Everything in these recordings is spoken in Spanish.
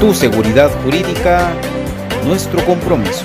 Tu seguridad jurídica, nuestro compromiso.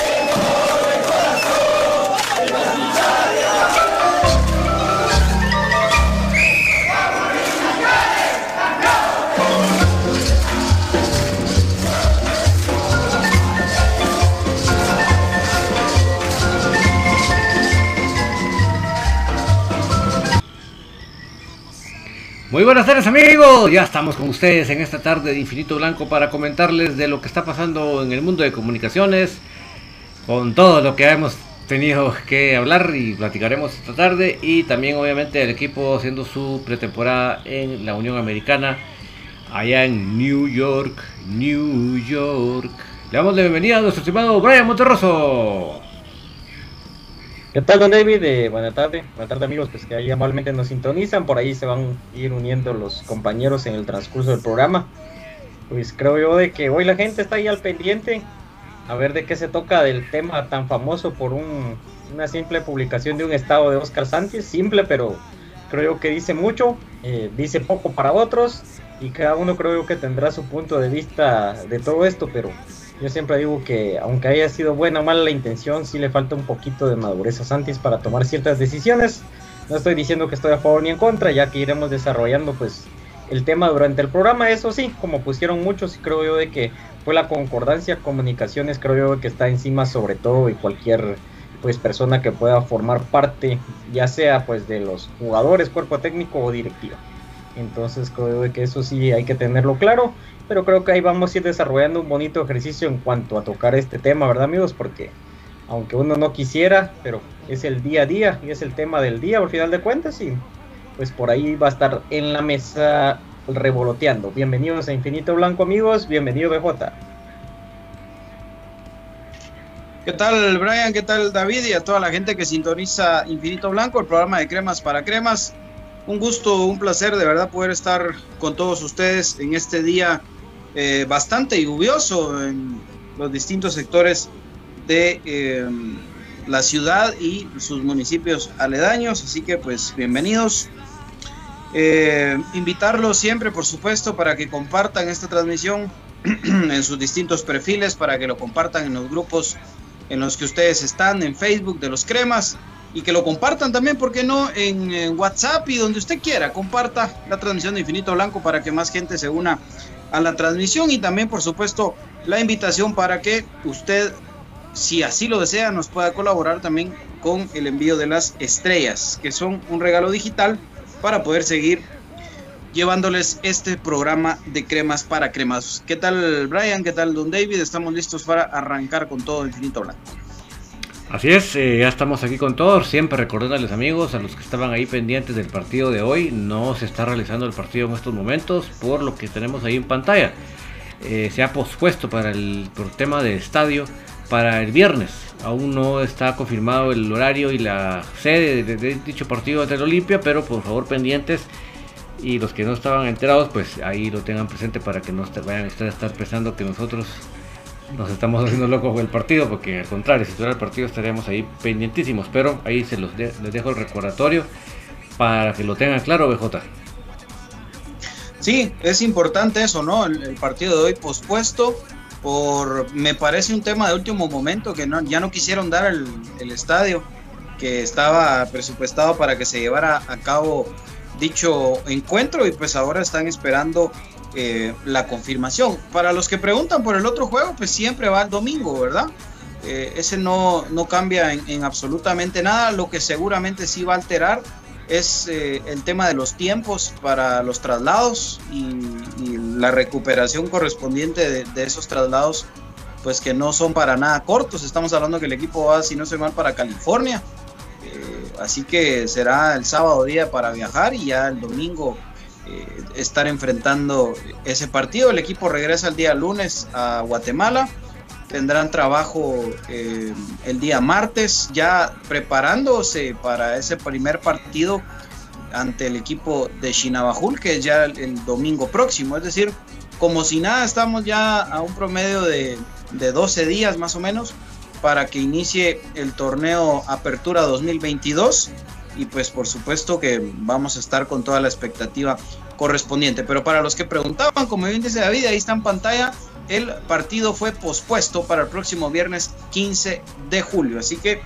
Muy buenas tardes amigos, ya estamos con ustedes en esta tarde de Infinito Blanco para comentarles de lo que está pasando en el mundo de comunicaciones, con todo lo que hemos tenido que hablar y platicaremos esta tarde y también obviamente el equipo haciendo su pretemporada en la Unión Americana allá en New York, New York. Le damos la bienvenida a nuestro estimado Brian Monterroso. ¿Qué tal, don David? Eh, buenas tardes, buenas tardes amigos, pues que ahí amablemente nos sintonizan, por ahí se van a ir uniendo los compañeros en el transcurso del programa. Pues creo yo de que hoy la gente está ahí al pendiente, a ver de qué se toca del tema tan famoso por un, una simple publicación de un estado de Oscar Sánchez, simple pero creo yo que dice mucho, eh, dice poco para otros y cada uno creo yo que tendrá su punto de vista de todo esto, pero yo siempre digo que aunque haya sido buena o mala la intención, sí le falta un poquito de madurez a Santis para tomar ciertas decisiones. No estoy diciendo que estoy a favor ni en contra, ya que iremos desarrollando pues el tema durante el programa. Eso sí, como pusieron muchos, creo yo de que fue la concordancia comunicaciones, creo yo que está encima sobre todo y cualquier pues persona que pueda formar parte, ya sea pues de los jugadores, cuerpo técnico o directiva. Entonces creo yo que eso sí hay que tenerlo claro pero creo que ahí vamos a ir desarrollando un bonito ejercicio en cuanto a tocar este tema, ¿verdad amigos? Porque aunque uno no quisiera, pero es el día a día y es el tema del día al final de cuentas y pues por ahí va a estar en la mesa revoloteando. Bienvenidos a Infinito Blanco amigos, bienvenido BJ. ¿Qué tal Brian? ¿Qué tal David? Y a toda la gente que sintoniza Infinito Blanco, el programa de cremas para cremas. Un gusto, un placer de verdad poder estar con todos ustedes en este día eh, bastante lluvioso en los distintos sectores de eh, la ciudad y sus municipios aledaños. Así que pues bienvenidos. Eh, invitarlos siempre, por supuesto, para que compartan esta transmisión en sus distintos perfiles, para que lo compartan en los grupos en los que ustedes están, en Facebook de los cremas, y que lo compartan también, porque no? En, en, WhatsApp y donde usted quiera, comparta la transmisión de Infinito Blanco para que más gente se una a la transmisión y también por supuesto la invitación para que usted, si así lo desea, nos pueda colaborar también con el envío de las estrellas, que son un regalo digital para poder seguir llevándoles este programa de cremas para cremas. ¿Qué tal Brian? ¿Qué tal Don David? Estamos listos para arrancar con todo Infinito Blanco. Así es, eh, ya estamos aquí con todos. Siempre recordándoles amigos, a los que estaban ahí pendientes del partido de hoy, no se está realizando el partido en estos momentos por lo que tenemos ahí en pantalla. Eh, se ha pospuesto para el por tema de estadio para el viernes. Aún no está confirmado el horario y la sede de, dicho partido ante el Olimpia, pero por favor pendientes. Y los que no estaban enterados, pues ahí lo tengan presente para que no vayan a estar pensando que nosotros nos estamos haciendo locos con el partido, porque al contrario, si fuera el partido estaríamos ahí pendientísimos. Pero ahí se los les dejo el recordatorio para que lo tengan claro, BJ. Sí, es importante eso, ¿no? El, partido de hoy pospuesto por, me parece un tema de último momento, que no, ya no quisieron dar el, el estadio que estaba presupuestado para que se llevara a cabo dicho encuentro y pues ahora están esperando eh, la confirmación. Para los que preguntan por el otro juego, pues siempre va el domingo, ¿verdad? Eh, ese no, no cambia en, absolutamente nada. Lo que seguramente sí va a alterar es eh, el tema de los tiempos para los traslados y, la recuperación correspondiente de, esos traslados, pues que no son para nada cortos. Estamos hablando que el equipo va, si no se mal, para California. así que será el sábado día para viajar y ya el domingo eh, estar enfrentando ese partido. El equipo regresa el día lunes a Guatemala. Tendrán trabajo eh, el día martes, ya preparándose para ese primer partido ante el equipo de Chinabajul, que es ya el, domingo próximo. Es decir, como si nada, estamos ya a un promedio de, de 12 días más o menos para que inicie el torneo Apertura 2022 y pues por supuesto que vamos a estar con toda la expectativa correspondiente. Pero para los que preguntaban, como bien dice David, ahí está en pantalla, el partido fue pospuesto para el próximo viernes 15 de julio. Así que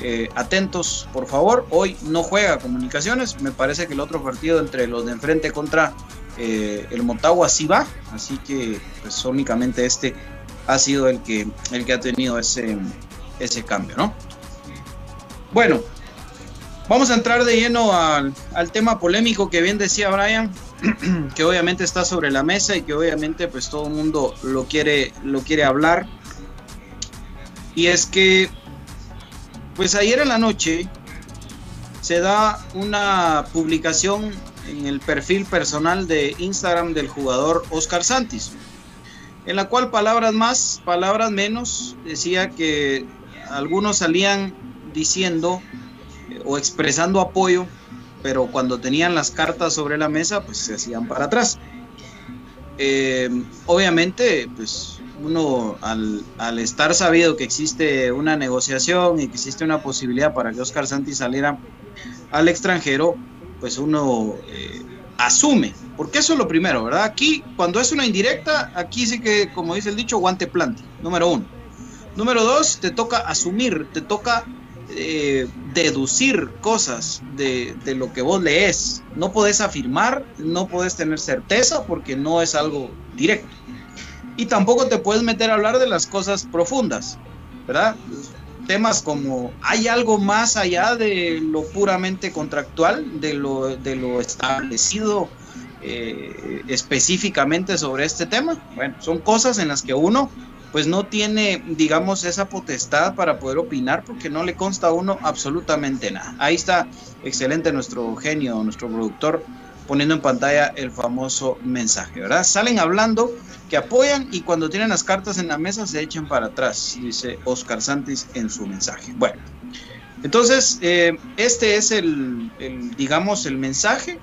eh, atentos, por favor. Hoy no juega comunicaciones. Me parece que el otro partido entre los de enfrente contra eh, el Motagua sí va. Así que pues únicamente este ha sido el que, el que ha tenido ese, ese cambio, ¿no? Bueno, Vamos a entrar de lleno al, tema polémico que bien decía Brian, que obviamente está sobre la mesa y que obviamente pues todo el mundo lo quiere, lo quiere hablar. Y es que pues ayer en la noche se da una publicación en el perfil personal de Instagram del jugador Oscar Santis, en la cual palabras más, palabras menos, decía que algunos salían diciendo o expresando apoyo, pero cuando tenían las cartas sobre la mesa, pues se hacían para atrás. Eh, obviamente, pues uno al, estar sabido que existe una negociación y que existe una posibilidad para que Oscar Santi saliera al extranjero, pues uno eh, asume, porque eso es lo primero, ¿verdad? Aquí, cuando es una indirecta, aquí sí que, como dice el dicho, guante plante, número uno. Número dos, te toca asumir, te toca eh, deducir cosas de, lo que vos lees. No podés afirmar, no podés tener certeza porque no es algo directo. Y tampoco te puedes meter a hablar de las cosas profundas, ¿verdad? Temas como, ¿hay algo más allá de lo puramente contractual, de lo, establecido eh, específicamente sobre este tema? Bueno, son cosas en las que uno pues no tiene, digamos, esa potestad para poder opinar porque no le consta a uno absolutamente nada. Ahí está, excelente nuestro genio, nuestro productor, poniendo en pantalla el famoso mensaje, ¿verdad? Salen hablando que apoyan y cuando tienen las cartas en la mesa se echan para atrás, dice Oscar Santis en su mensaje. Bueno, entonces, eh, este es el, digamos, el mensaje.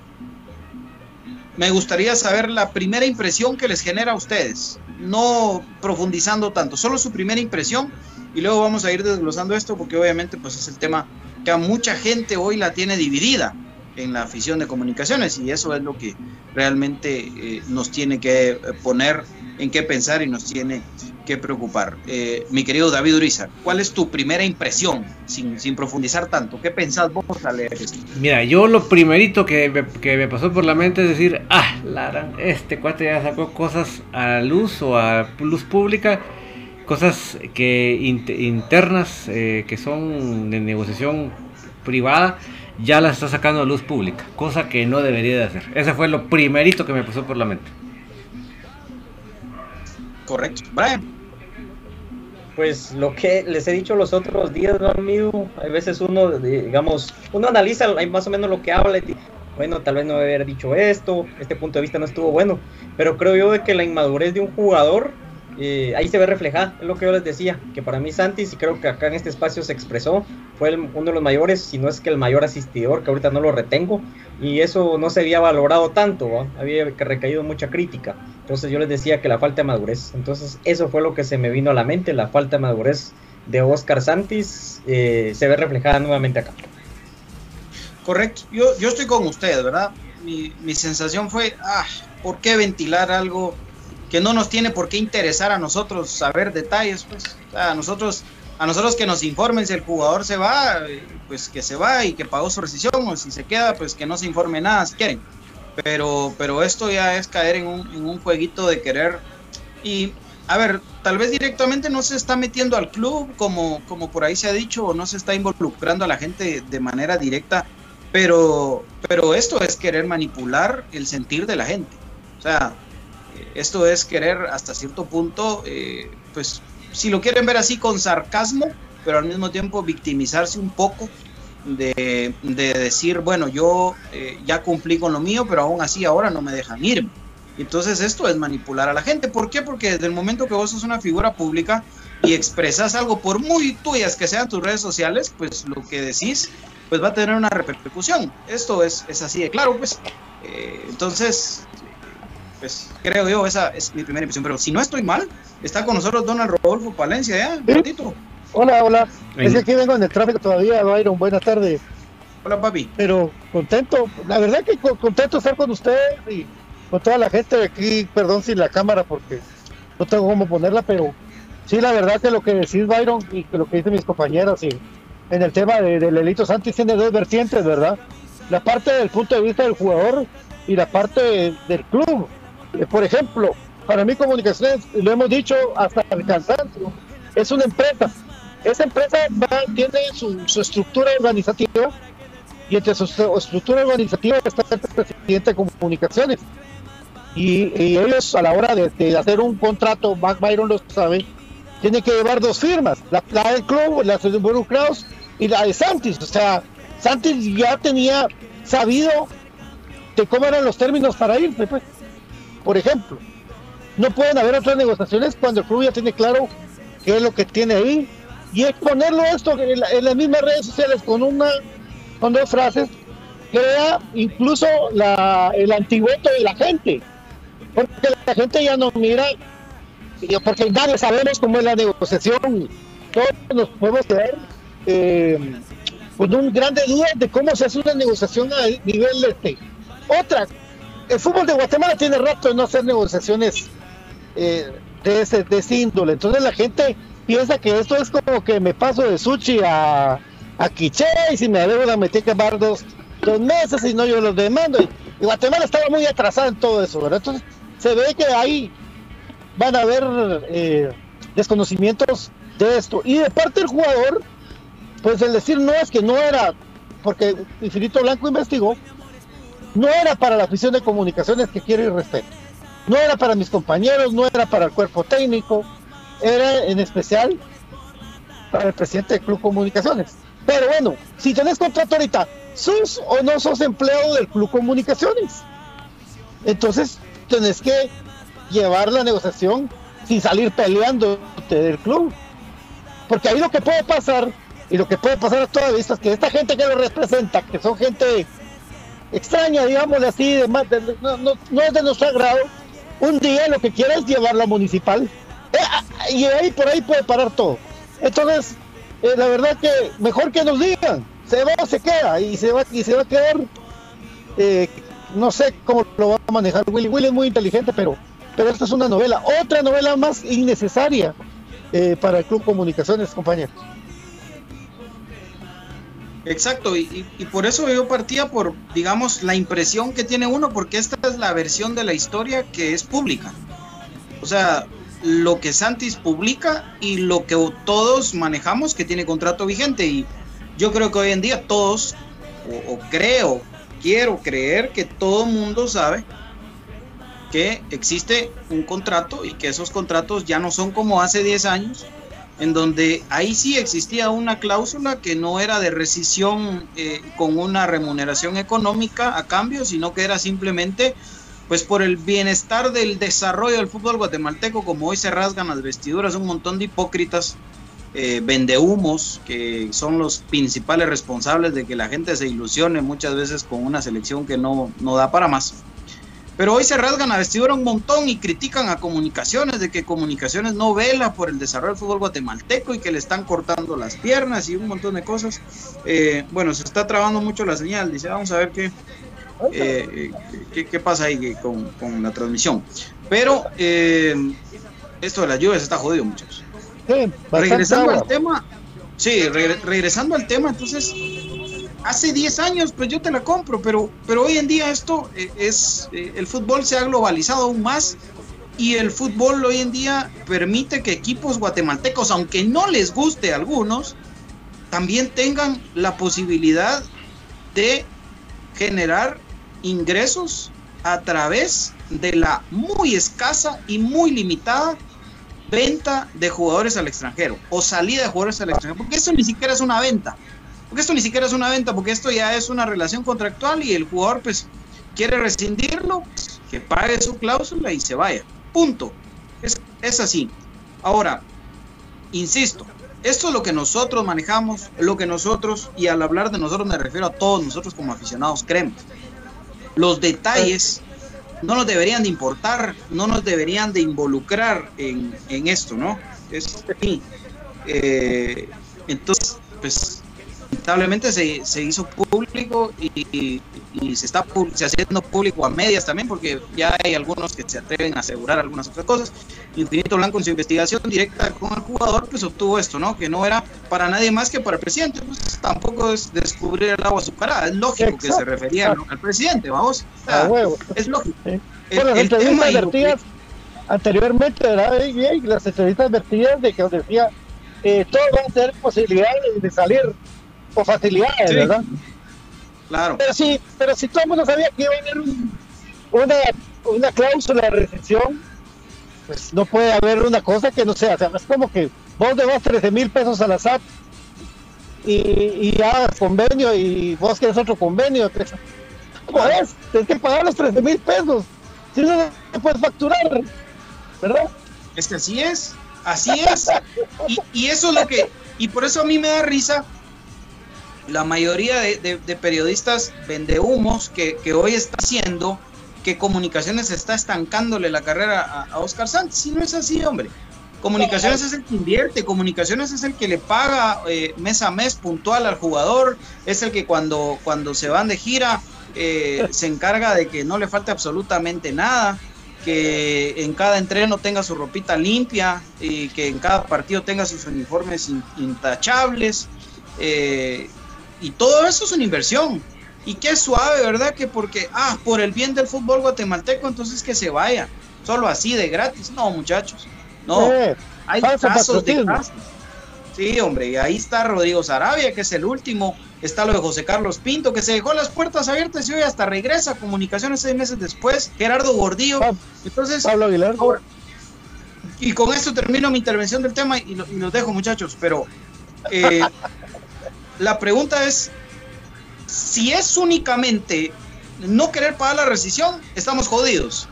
Me gustaría saber la primera impresión que les genera a ustedes no profundizando tanto, solo su primera impresión y luego vamos a ir desglosando esto porque obviamente pues es el tema que a mucha gente hoy la tiene dividida en la afición de comunicaciones y eso es lo que realmente eh, nos tiene que poner en qué pensar y nos tiene que preocupar. Eh, mi querido David Uriza, ¿cuál es tu primera impresión sin, sin profundizar tanto? ¿Qué pensás vos al leer esto? Mira, yo lo primerito que me, que me pasó por la mente es decir, ah, Lara, este cuate ya sacó cosas a luz o a luz pública, cosas que internas que son de negociación privada ya las está sacando a luz pública, cosa que no debería de hacer. Ese fue lo primerito que me pasó por la mente. Correcto. Brian. Pues lo que les he dicho los otros días, ¿no, amigo? Hay veces uno, digamos, uno analiza más o menos lo que habla y bueno, tal vez no haber dicho esto, este punto de vista no estuvo bueno, pero creo yo de que la inmadurez de un jugador eh, ahí se ve reflejada, es lo que yo les decía, que para mí Santis, y creo que acá en este espacio se expresó, fue uno de los mayores, si no es que el mayor asistidor, que ahorita no lo retengo, y eso no se había valorado tanto, había recaído mucha crítica. Entonces yo les decía que la falta de madurez, entonces eso fue lo que se me vino a la mente, la falta de madurez de Oscar Santis eh, se ve reflejada nuevamente acá. Correcto, yo, yo estoy con ustedes, ¿verdad? Mi, mi sensación fue, ah, ¿por qué ventilar algo que no nos tiene por qué interesar a nosotros saber detalles? Pues, a nosotros, a nosotros que nos informen si el jugador se va, pues que se va y que pagó su rescisión, o si se queda, pues que no se informe nada si quieren. Pero, pero esto ya es caer en un, en un jueguito de querer. Y, a ver, tal vez directamente no se está metiendo al club, como, como por ahí se ha dicho, o no se está involucrando a la gente de manera directa pero, pero esto es querer manipular el sentir de la gente. O sea, esto es querer hasta cierto punto, eh, pues si lo quieren ver así con sarcasmo, pero al mismo tiempo victimizarse un poco de, decir, bueno, yo eh, ya cumplí con lo mío, pero aún así ahora no me dejan irme. Entonces esto es manipular a la gente. ¿Por qué? Porque desde el momento que vos sos una figura pública y expresas algo, por muy tuyas que sean tus redes sociales, pues lo que decís pues va a tener una repercusión. Esto es, es así de claro, pues. Eh, entonces, pues creo yo, esa es mi primera impresión. Pero si no estoy mal, está con nosotros Donald Rodolfo Palencia, ¿ya? Un ratito. Hola, hola. Es que aquí vengo en el tráfico todavía, Byron. Buenas tardes. Hola, papi. Pero contento, la verdad que contento de estar con ustedes y con toda la gente de aquí. Perdón sin la cámara porque no tengo cómo ponerla, pero sí, la verdad que lo que decís, Byron, y que lo que dicen mis compañeros y en el tema de, del Elito Santis tiene dos vertientes, ¿verdad? La parte del punto de vista del jugador y la parte del club. Eh, por ejemplo, para mí Comunicaciones, lo hemos dicho hasta el cansancio, es una empresa. Esa empresa tiene su, estructura organizativa y entre su estructura organizativa está el presidente de comunicaciones. Y, ellos a la hora de, hacer un contrato, Byron lo sabe, tiene que llevar dos firmas, la, del club, la de involucrados y la de Santis. O sea, Santis ya tenía sabido de cómo eran los términos para irse, pues. Por ejemplo, no pueden haber otras negociaciones cuando el club ya tiene claro qué es lo que tiene ahí y exponerlo esto en, las mismas redes sociales con una con dos frases crea incluso la, el antivoto de la gente porque la gente ya no mira porque nadie sabemos cómo es la negociación, todos nos podemos quedar eh, con un grande duda de cómo se hace una negociación a nivel este. Otra, el fútbol de Guatemala tiene rato de no hacer negociaciones eh, de, ese, de índole, entonces la gente piensa que esto es como que me paso de Sushi a, a Quiché y si me debo la metí que llevar dos, dos meses y no yo los demando. Y, Guatemala estaba muy atrasada en todo eso. Entonces se ve que hay van a haber eh, desconocimientos de esto. Y de parte del jugador, pues el decir no es que no era, porque Infinito Blanco investigó, no era para la afición de comunicaciones que quiere y respeto. No era para mis compañeros, no era para el cuerpo técnico, era en especial para el presidente del Club Comunicaciones. Pero bueno, si tenés contrato ahorita, ¿sos o no sos empleado del Club Comunicaciones? Entonces, tenés que llevar la negociación sin salir peleando del club. Porque ahí lo que puede pasar, y lo que puede pasar a toda vista, es que esta gente que lo representa, que son gente extraña, digamos así, de más, no, no, es de nuestro agrado, un día lo que quiere es llevarla municipal. Eh, ah, y ahí por ahí puede parar todo. Entonces, eh, la verdad que mejor que nos digan, se va o se queda, y se va, y se va a quedar, eh, no sé cómo lo va a manejar Willy. Willy es muy inteligente, pero pero esta es una novela, otra novela más innecesaria para el Club Comunicaciones, compañeros. Exacto, y, por eso yo partía por, digamos, la impresión que tiene uno, porque esta es la versión de la historia que es pública. O sea, lo que Santis publica y lo que todos manejamos que tiene contrato vigente. Y yo creo que hoy en día todos, o, o creo, quiero creer que todo mundo sabe que existe un contrato y que esos contratos ya no son como hace 10 años, en donde ahí sí existía una cláusula que no era de rescisión eh, con una remuneración económica a cambio, sino que era simplemente pues por el bienestar del desarrollo del fútbol guatemalteco, como hoy se rasgan las vestiduras un montón de hipócritas, eh, vendehumos, que son los principales responsables de que la gente se ilusione muchas veces con una selección que no, no da para más. Pero hoy se rasgan la vestidura un montón y critican a comunicaciones de que comunicaciones no vela por el desarrollo del fútbol guatemalteco y que le están cortando las piernas y un montón de cosas. Eh, bueno, se está trabando mucho la señal, dice, vamos a ver qué, eh, qué, qué pasa ahí con, con la transmisión. Pero eh, esto de las lluvias está jodido, muchachos. regresando al tema, sí, regre- regresando al tema, entonces, hace 10 años, pues yo te la compro, pero, pero hoy en día esto eh, es, eh, el fútbol se ha globalizado aún más y el fútbol hoy en día permite que equipos guatemaltecos, aunque no les guste a algunos, también tengan la posibilidad de generar ingresos a través de la muy escasa y muy limitada venta de jugadores al extranjero o salida de jugadores al extranjero, porque esto ni siquiera es una venta, porque esto ni siquiera es una venta, porque esto ya es una relación contractual y el jugador pues quiere rescindirlo, pues, que pague su cláusula y se vaya, punto, es, es así. Ahora, insisto, esto es lo que nosotros manejamos, lo que nosotros, y al hablar de nosotros me refiero a todos nosotros como aficionados creemos. Los detalles no nos deberían de importar, no nos deberían de involucrar en, en esto, ¿no? Es así. Eh, entonces, pues, lamentablemente se, se hizo público y, y- y se está se haciendo público a medias también, porque ya hay algunos que se atreven a asegurar algunas otras cosas. Infinito Blanco en su investigación directa con el jugador, pues obtuvo esto, ¿no? Que no era para nadie más que para el presidente. Pues tampoco es descubrir el agua azucarada. Es lógico que se refería al presidente, vamos. O sea, A huevo. es lógico. El- Bueno, las el tema que- anteriormente. Y, y las entrevistas vertidas de que decía, eh, todos van a tener posibilidades de salir con facilidades, Sí. ¿verdad? Claro. Pero sí, pero si todo el mundo sabía que iba a haber un- una, una cláusula de rescisión, pues no puede haber una cosa que no sea. O sea, es como que vos debas 13 mil pesos a la SAT y, y hagas convenio y vos quieres otro convenio. ¿Cómo es? Tienes que pagar los 13 mil pesos. Si no, no puedes facturar, ¿verdad? Es que así es, así es. Y, y eso es lo que, y por eso a mí me da risa la mayoría de, de- de periodistas vendehumos que, que hoy está haciendo que Comunicaciones está estancándole la carrera a, a Oscar Santos. Si no es así, hombre. Comunicaciones es el que invierte, Comunicaciones es el que le paga eh, mes a mes puntual al jugador, es el que cuando, cuando se van de gira eh, se encarga de que no le falte absolutamente nada, que en cada entreno tenga su ropita limpia y que en cada partido tenga sus uniformes in- intachables. eh, y todo eso es una inversión. Y qué suave, ¿verdad? Que porque, ah, por el bien del fútbol guatemalteco, entonces que se vaya. Solo así de gratis. No, muchachos. No. Eh, Hay casos de casos. Sí, hombre, y ahí está Rodrigo Sarabia, que es el último. Está lo de José Carlos Pinto, que se dejó las puertas abiertas y hoy hasta regresa comunicaciones seis meses después. Gerardo Gordillo. Entonces, Pablo Aguilar. ahora- y con esto termino mi intervención del tema y, lo- y los dejo, muchachos. Pero eh, la pregunta es: si es únicamente no querer pagar la rescisión, estamos jodidos.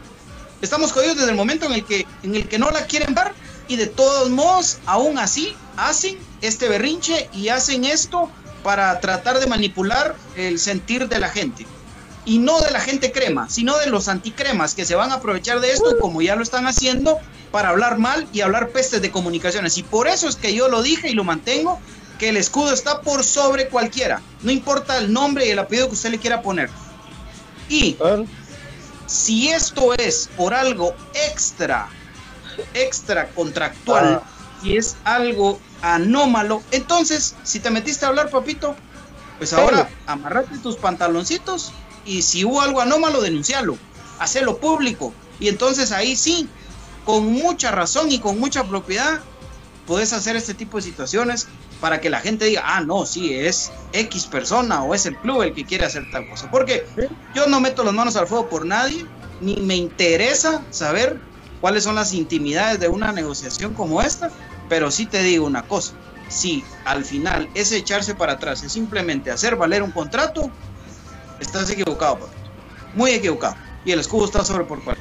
Estamos jodidos desde el momento en el que, en el que no la quieren dar y de todos modos, aún así, hacen este berrinche y hacen esto para tratar de manipular el sentir de la gente. Y no de la gente crema, sino de los anticremas que se van a aprovechar de esto, como ya lo están haciendo, para hablar mal y hablar pestes de comunicaciones. Y por eso es que yo lo dije y lo mantengo, que el escudo está por sobre cualquiera. No importa el nombre y el apellido que usted le quiera poner. Y si esto es por algo extra, extra contractual, y es algo anómalo, entonces, si te metiste a hablar, papito, pues ahora amarrate tus pantaloncitos y si hubo algo anómalo, denuncialo, hacelo público. Y entonces ahí sí, con mucha razón y con mucha propiedad, puedes hacer este tipo de situaciones para que la gente diga, ah, no, sí, es X persona o es el club el que quiere hacer tal cosa. Porque yo no meto las manos al fuego por nadie, ni me interesa saber cuáles son las intimidades de una negociación como esta, pero sí te digo una cosa, si al final ese echarse para atrás es simplemente hacer valer un contrato, estás equivocado. Muy equivocado. y el escudo está sobre por cual.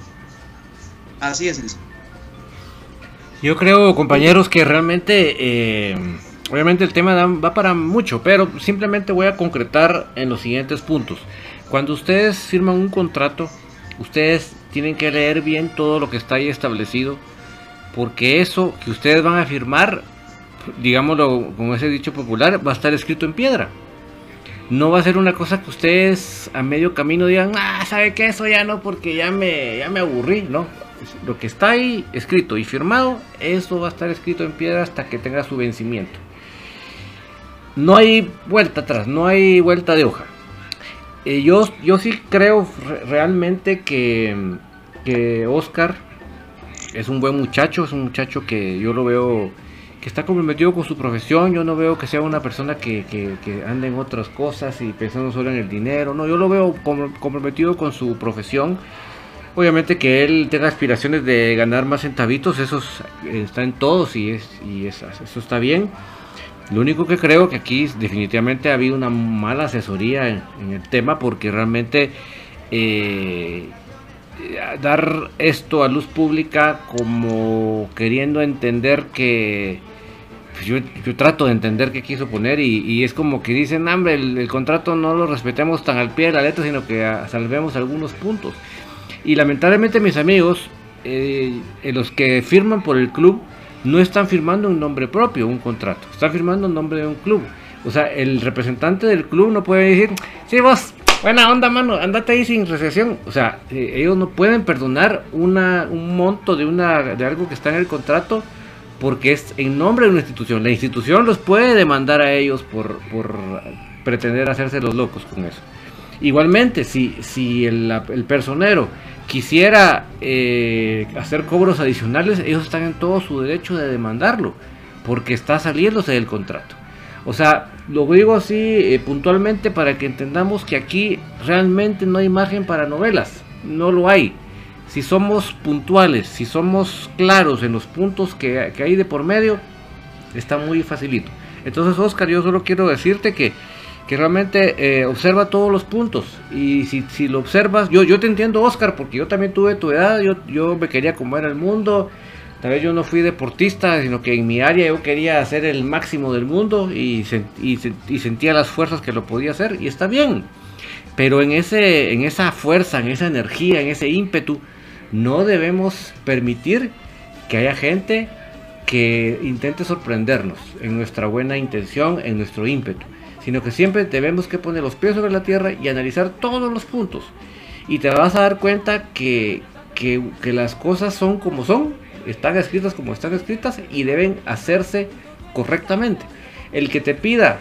Así es sencillo. Yo creo, compañeros, que realmente, eh, obviamente el tema va para mucho, pero simplemente voy a concretar en los siguientes puntos. Cuando ustedes firman un contrato, ustedes tienen que leer bien todo lo que está ahí establecido, porque eso que ustedes van a firmar, digámoslo con ese dicho popular, va a estar escrito en piedra. No va a ser una cosa que ustedes a medio camino digan, ah, ¿sabe qué? Eso ya no, porque ya me, ya me aburrí, ¿no? Lo que está ahí escrito y firmado, eso va a estar escrito en piedra hasta que tenga su vencimiento. No hay vuelta atrás, no hay vuelta de hoja. Eh, yo, yo sí creo re- realmente que, Oscar es un buen muchacho, es un muchacho que yo lo veo que está comprometido con su profesión, yo no veo que sea una persona que, que, que ande en otras cosas y pensando solo en el dinero, no, yo lo veo com- comprometido con su profesión. Obviamente que él tenga aspiraciones de ganar más centavitos, eso es- está en todos y, es, y es- eso está bien. Lo único que creo que aquí definitivamente ha habido una mala asesoría en, en el tema porque realmente eh, dar esto a luz pública como queriendo entender que pues yo, yo trato de entender qué quiso poner y, y es como que dicen, hombre, el, el contrato no lo respetemos tan al pie de la letra, sino que ah, salvemos algunos puntos. Y lamentablemente mis amigos, eh, los que firman por el club, no están firmando un nombre propio, un contrato, están firmando un nombre de un club. O sea, el representante del club no puede decir, sí, vos, buena onda, mano, andate ahí sin recesión. O sea, eh, ellos no pueden perdonar una, un monto de, una, de algo que está en el contrato porque es en nombre de una institución. La institución los puede demandar a ellos por, por pretender hacerse los locos con eso. Igualmente, si, si el, personero quisiera eh, hacer cobros adicionales, ellos están en todo su derecho de demandarlo, porque está saliéndose del contrato. O sea, lo digo así eh, puntualmente para que entendamos que aquí realmente no hay margen para novelas, no lo hay. Si somos puntuales, si somos claros en los puntos que, que hay de por medio, está muy facilito. Entonces, Oscar, yo solo quiero decirte que, que realmente eh, observa todos los puntos. Y si, lo observas, yo, te entiendo, Oscar, porque yo también tuve tu edad, yo, me quería comer el mundo. Tal vez yo no fui deportista, sino que en mi área yo quería hacer el máximo del mundo y, y sentía las fuerzas que lo podía hacer. Y está bien. Pero en, ese, en esa fuerza, en esa energía, en ese ímpetu, no debemos permitir que haya gente que intente sorprendernos en nuestra buena intención, en nuestro ímpetu, sino que siempre debemos que poner los pies sobre la tierra y analizar todos los puntos. Y te vas a dar cuenta que, que, las cosas son como son, están escritas como están escritas y deben hacerse correctamente. El que te pida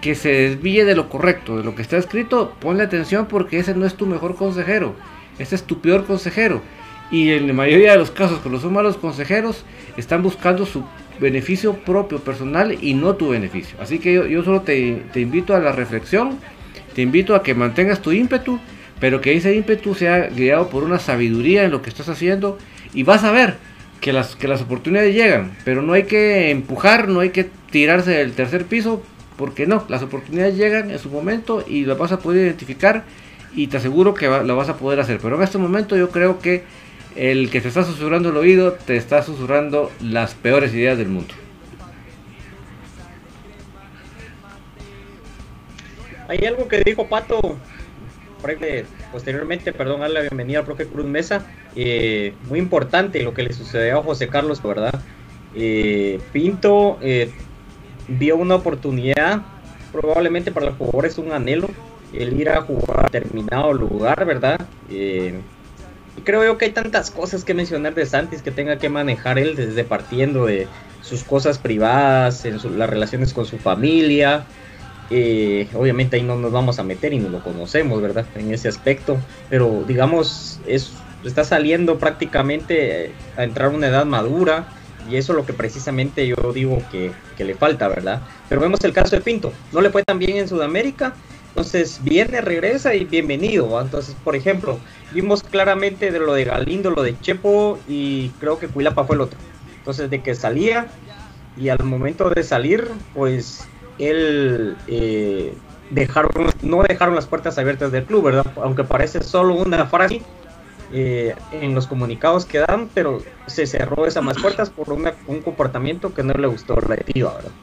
que se desvíe de lo correcto, de lo que está escrito, ponle atención porque ese no es tu mejor consejero, ese es tu peor consejero. Y en la mayoría de los casos, cuando son malos consejeros, están buscando su beneficio propio, personal y no tu beneficio. Así que yo, yo solo te, te invito a la reflexión, te invito a que mantengas tu ímpetu, pero que ese ímpetu sea guiado por una sabiduría en lo que estás haciendo y vas a ver que las, que las oportunidades llegan, pero no hay que empujar, no hay que tirarse del tercer piso, porque no, las oportunidades llegan en su momento y las vas a poder identificar y te aseguro que va- lo vas a poder hacer. Pero en este momento yo creo que el que te está susurrando el oído te está susurrando las peores ideas del mundo. Hay algo que dijo Pato posteriormente, perdón, darle la bienvenida al profe Cruz Mesa. eh, muy importante lo que le sucedió a José Carlos, ¿verdad? Eh, Pinto eh, vio una oportunidad, probablemente para los jugadores un anhelo, el ir a jugar a determinado lugar, ¿verdad? Creo yo que hay tantas cosas que mencionar de Santis que tenga que manejar él desde partiendo de sus cosas privadas, en su- las relaciones con su familia. Eh, obviamente ahí no nos vamos a meter y no lo conocemos, ¿verdad? En ese aspecto. Pero digamos, es, está saliendo prácticamente eh, a entrar a una edad madura. Y eso es lo que precisamente yo digo que le falta, ¿verdad? Pero vemos el caso de Pinto. No le fue tan bien en Sudamérica. Entonces viene, regresa y bienvenido. Entonces, por ejemplo, vimos claramente de lo de Galindo, lo de Chepo y creo que Cuilapa fue el otro. Entonces, de que salía y al momento de salir, pues él eh, dejaron, no dejaron las puertas abiertas del club, ¿verdad? Aunque parece solo una frase, eh, en los comunicados que dan, pero se cerró esas más puertas por una- un comportamiento que no le gustó la directiva, ¿verdad?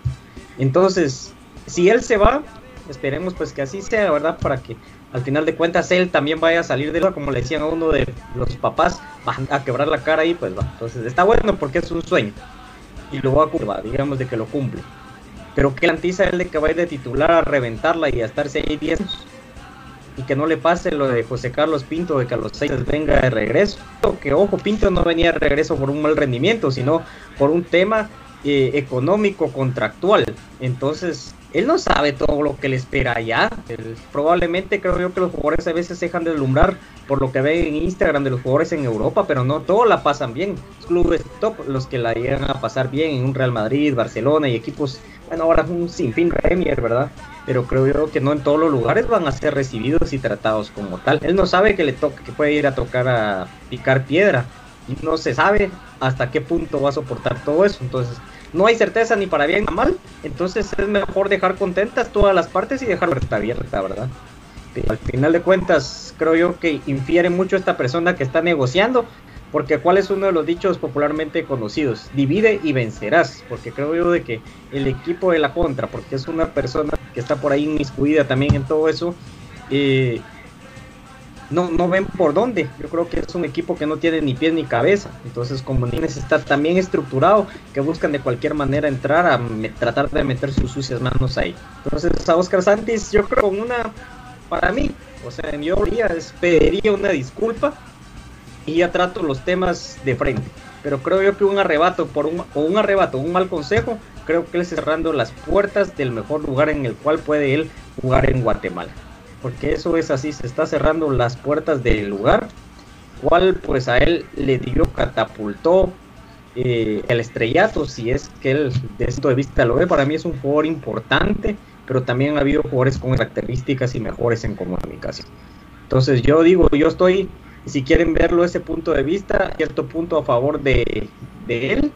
Entonces, si él se va, esperemos pues que así sea, ¿verdad? Para que al final de cuentas él también vaya a salir de la, como le decían a uno de los papás, a quebrar la cara ahí, pues va. Entonces está bueno porque es un sueño y lo va a cumplir, digamos de que lo cumple. Pero que garantiza él de que va a ir de titular a reventarla y a estarse ahí 10 años? y que no le pase lo de José Carlos Pinto de que a los seis venga de regreso. Que ojo, Pinto no venía de regreso por un mal rendimiento, sino por un tema eh, económico contractual. Entonces, él no sabe todo lo que le espera allá. Él- probablemente creo yo que los jugadores a veces se dejan de deslumbrar por lo que ven en Instagram de los jugadores en Europa, pero no todos la pasan bien. Los clubes top, los que la llegan a pasar bien en un Real Madrid, Barcelona y equipos, bueno, ahora es un sinfín Premier, ¿verdad? Pero creo yo que no en todos los lugares van a ser recibidos y tratados como tal. Él no sabe que le toca, que puede ir a tocar a picar piedra no se sabe hasta qué punto va a soportar todo eso. Entonces, no hay certeza ni para bien ni para mal. Entonces es mejor dejar contentas todas las partes y dejar abierta, ¿verdad? Al final de cuentas, creo yo que infiere mucho esta persona que está negociando. Porque cuál es uno de los dichos popularmente conocidos, divide y vencerás, porque creo yo de que el equipo de la contra, porque es una persona que está por ahí inmiscuida también en todo eso, eh, no, no ven por dónde. Yo creo que es un equipo que no tiene ni pies ni cabeza. Entonces, como Nines está también estructurado, que buscan de cualquier manera entrar a tratar de meter sus sucias manos ahí. Entonces, a Oscar Santis, yo creo una, para mí, o sea, en mi teoría, pediría una disculpa y ya trato los temas de frente. Pero creo yo que un arrebato por un, o un arrebato, un mal consejo, creo que él cerrando las puertas del mejor lugar en el cual puede él jugar en Guatemala. Porque eso es así, se está cerrando las puertas del lugar, cual pues a él le dio, catapultó eh, el estrellato, si es que él ese punto de vista lo ve, para mí es un jugador importante, pero también ha habido jugadores con características y mejores en comunicación. Entonces yo digo, yo estoy, si quieren verlo ese punto de vista, cierto punto a favor de, de él,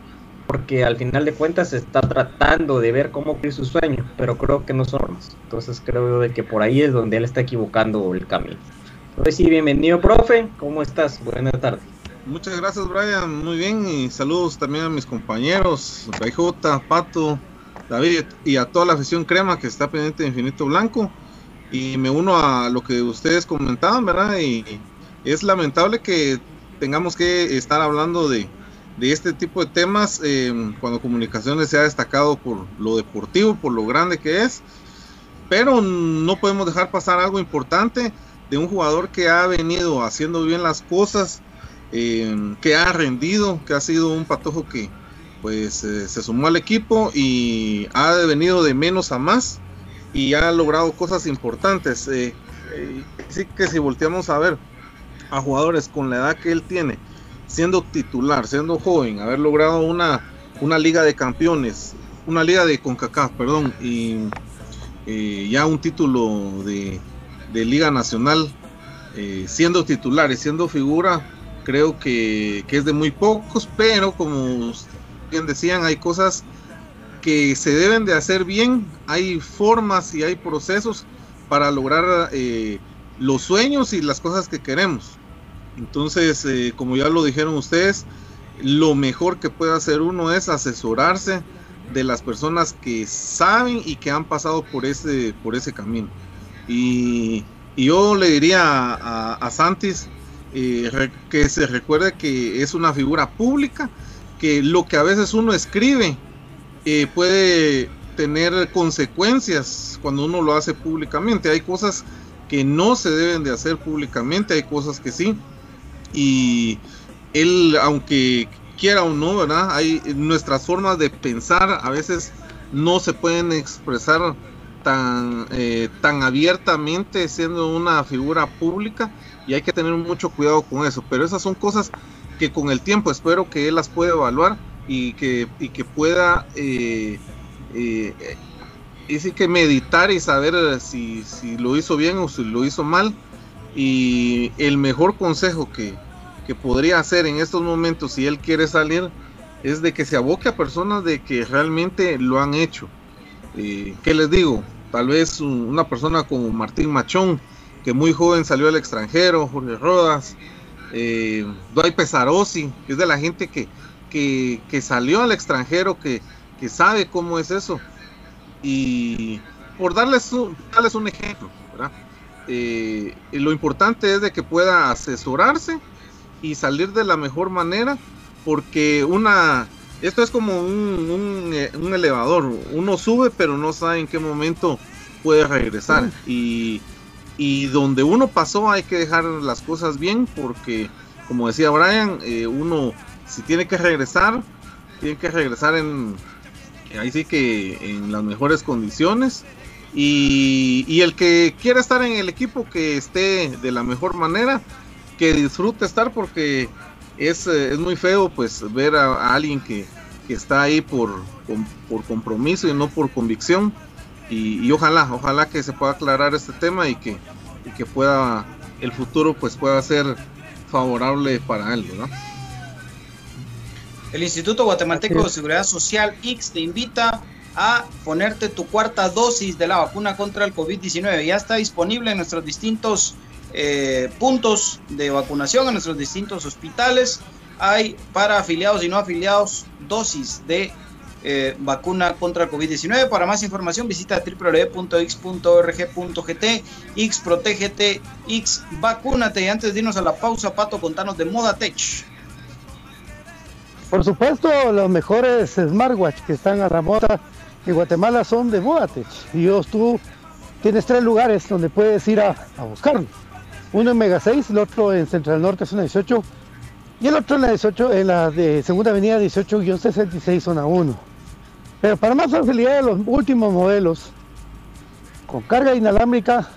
porque al final de cuentas está tratando de ver cómo cumplir su sueño, pero creo que no son normas. Entonces creo de que por ahí es donde él está equivocando el camino. Entonces sí, bienvenido profe, ¿cómo estás? Buenas tardes. Muchas gracias, Brian. Muy bien. Y saludos también a mis compañeros, BJ, Pato, David y a toda la afición crema que está pendiente de Infinito Blanco. Y me uno a lo que ustedes comentaban, ¿verdad? Y es lamentable que tengamos que estar hablando de, de este tipo de temas eh, cuando Comunicaciones se ha destacado por lo deportivo, por lo grande que es. Pero no podemos dejar pasar algo importante de un jugador que ha venido haciendo bien las cosas eh, que ha rendido, que ha sido un patojo que pues eh, se sumó al equipo y ha venido de menos a más y ha logrado cosas importantes. Eh, eh, sí que si volteamos a ver a jugadores con la edad que él tiene, siendo titular, siendo joven, haber logrado una, una liga de campeones, una liga de CONCACAF, perdón, y eh, ya un título de, de Liga Nacional, eh, siendo titular siendo figura, creo que, que es de muy pocos, pero como bien decían, hay cosas que se deben de hacer bien, hay formas y hay procesos para lograr eh, los sueños y las cosas que queremos. Entonces, eh, como ya lo dijeron ustedes, lo mejor que puede hacer uno es asesorarse de las personas que saben y que han pasado por ese, por ese camino. Y, yo le diría a, a, Santis eh, que se recuerde que es una figura pública, que lo que a veces uno escribe eh, puede tener consecuencias cuando uno lo hace públicamente. Hay cosas que no se deben de hacer públicamente, hay cosas que sí. Y él, aunque quiera o no, ¿verdad? Hay nuestras formas de pensar a veces no se pueden expresar tan, eh, tan abiertamente siendo una figura pública y hay que tener mucho cuidado con eso. Pero esas son cosas que con el tiempo espero que él las pueda evaluar y que, y que pueda eh, eh, sí que meditar y saber si, si lo hizo bien o si lo hizo mal. Y el mejor consejo que, que podría hacer en estos momentos si él quiere salir es de que se aboque a personas de que realmente lo han hecho. Eh, ¿Qué les digo? Tal vez una persona como Martín Machón, que muy joven salió al extranjero, Jorge Rodas, eh, Pesarosi, que es de la gente que, que, que salió al extranjero, que, que, sabe cómo es eso. Y por darles un, darles un ejemplo, eh, lo importante es de que pueda asesorarse y salir de la mejor manera, porque una, esto es como un, un, eh, un elevador, uno sube pero no sabe en qué momento puede regresar. Y y donde uno pasó hay que dejar las cosas bien porque como decía Brian eh, uno si tiene que regresar tiene que regresar en ahí sí que en las mejores condiciones y, y, el que quiera estar en el equipo que esté de la mejor manera que disfrute estar porque es, eh, es muy feo pues ver a, a alguien que, que, está ahí por, por compromiso y no por convicción y, y, ojalá, ojalá que se pueda aclarar este tema y que, y que pueda el futuro pues pueda ser favorable para él, ¿verdad? El Instituto Guatemalteco de Seguridad Social X te invita a ponerte tu cuarta dosis de la vacuna contra el COVID-19. Ya está disponible en nuestros distintos eh, puntos de vacunación, en nuestros distintos hospitales. Hay para afiliados y no afiliados dosis de eh, vacuna contra el COVID-19. Para más información visita www.x.org.gt, X protégete, X vacúnate. Y antes de irnos a la pausa, Pato, contanos de Moda Tech. Por supuesto, los mejores smartwatch que están a la en Guatemala son de Modatech. Y yo, tú tienes tres lugares donde puedes ir a, a buscarlos. Uno en Mega 6, el otro en Central Norte, zona 18, y el otro en la 18, en la de Segunda Avenida 18-66, zona 1. Pero para más facilidad de los últimos modelos, con carga inalámbrica,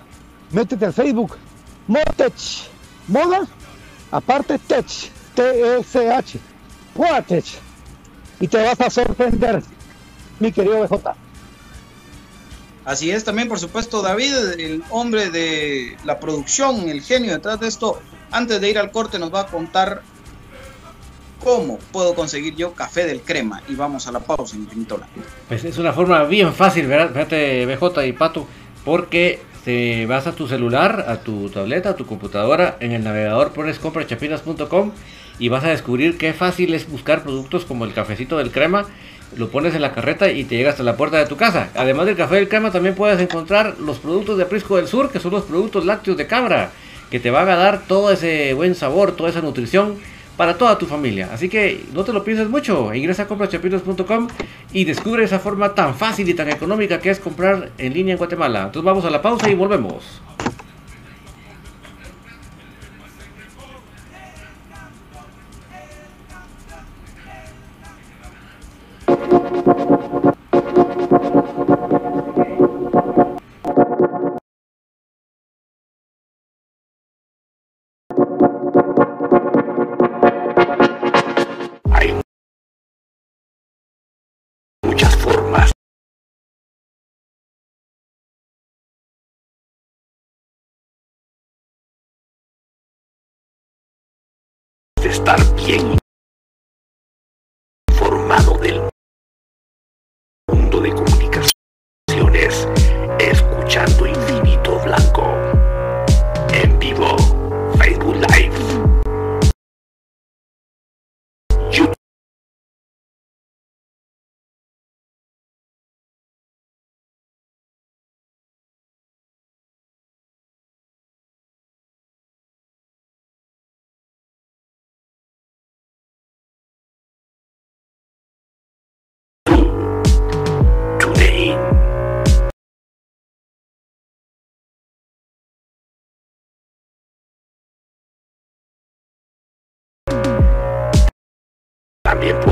métete al Facebook, Motech, moda, aparte Tech, T-E-C-H, Modatech, y te vas a sorprender, mi querido BJ. Así es también, por supuesto, David, el hombre de la producción, el genio detrás de esto. Antes de ir al corte nos va a contar cómo puedo conseguir yo café del crema. Y vamos a la pausa, Infinito Blanco. Pues es una forma bien fácil, ¿verdad? Fíjate, BJ y Pato, porque te vas a tu celular, a tu tableta, a tu computadora, en el navegador pones comprachapinas.com y vas a descubrir qué fácil es buscar productos como el cafecito del crema. Lo pones en la carreta y te llega hasta la puerta de tu casa. Además del café del crema, también puedes encontrar los productos de Aprisco del Sur, que son los productos lácteos de cabra, que te van a dar todo ese buen sabor, toda esa nutrición para toda tu familia. Así que no te lo pienses mucho. Ingresa a comprachapinos.com y descubre esa forma tan fácil y tan económica que es comprar en línea en Guatemala. Entonces vamos a la pausa y volvemos. Estar bien También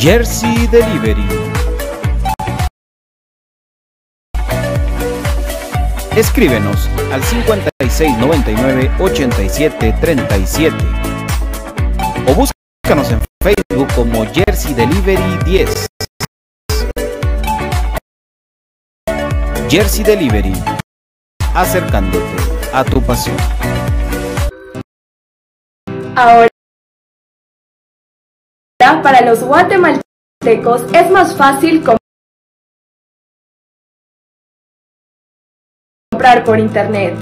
Jersey Delivery. Escríbenos al 5699-8737 o búscanos en Facebook como Jersey Delivery 10. Jersey Delivery, acercándote a tu pasión. Ahora, para los guatemaltecos es más fácil comprar por internet.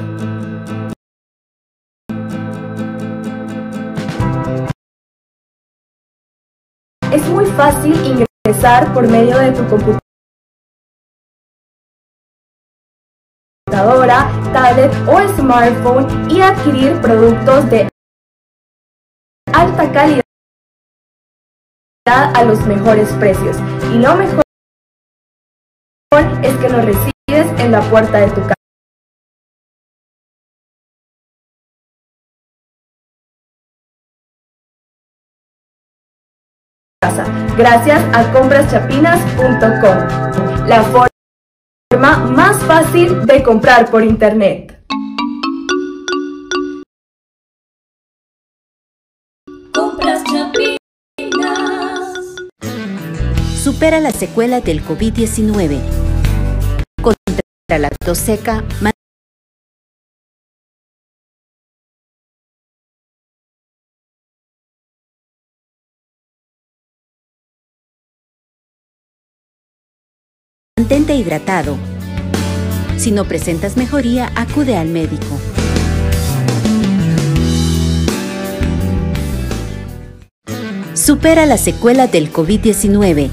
Es muy fácil ingresar por medio de tu computadora, tablet o smartphone y adquirir productos de alta calidad a los mejores precios. Y lo mejor es que lo recibes en la puerta de tu casa. Gracias a compraschapinas.com, la forma más fácil de comprar por internet. Supera la secuela del COVID-19. Contra la tos seca, mantente hidratado. Si no presentas mejoría, acude al médico. Supera la secuela del COVID-19.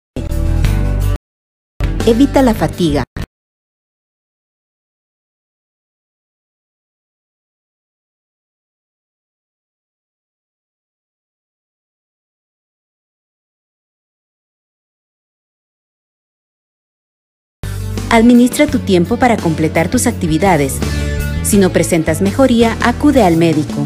Evita la fatiga. Administra tu tiempo para completar tus actividades. Si no presentas mejoría, acude al médico.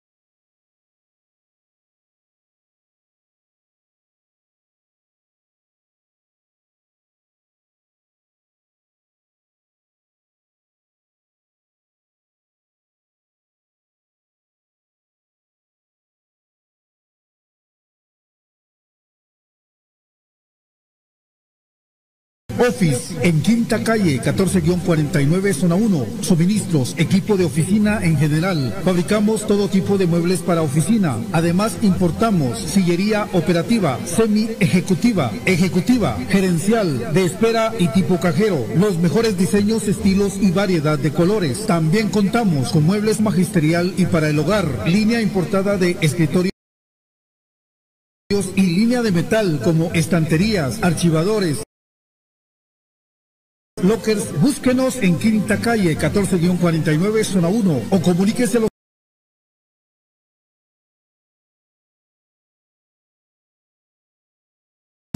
Office en Quinta Calle 14-49 Zona 1. Suministros, equipo de oficina en general. Fabricamos todo tipo de muebles para oficina. Además importamos sillería operativa, semi ejecutiva, ejecutiva, gerencial, de espera y tipo cajero. Los mejores diseños, estilos y variedad de colores. También contamos con muebles magisterial y para el hogar. Línea importada de escritorio y línea de metal como estanterías, archivadores, Lockers, búsquenos en Quinta Calle 14-49 Zona 1 o comuníquese los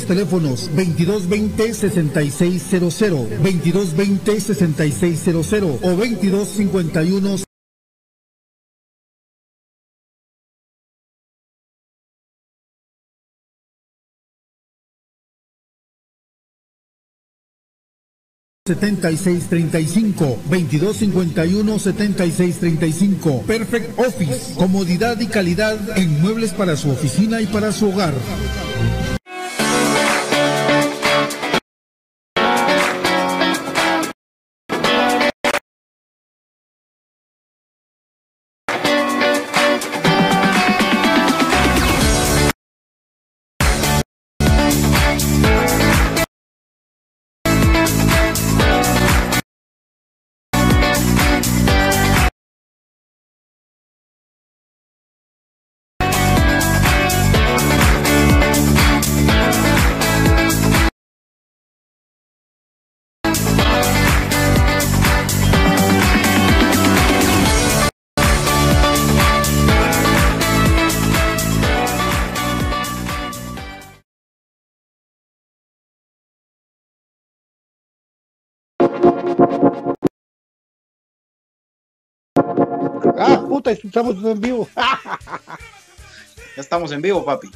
teléfonos 2220-6600, 2220-6600 o 2251 7635 2251 7635 Perfect Office, comodidad y calidad en muebles para su oficina y para su hogar. Puta, estamos en vivo. Ya estamos en vivo, papi.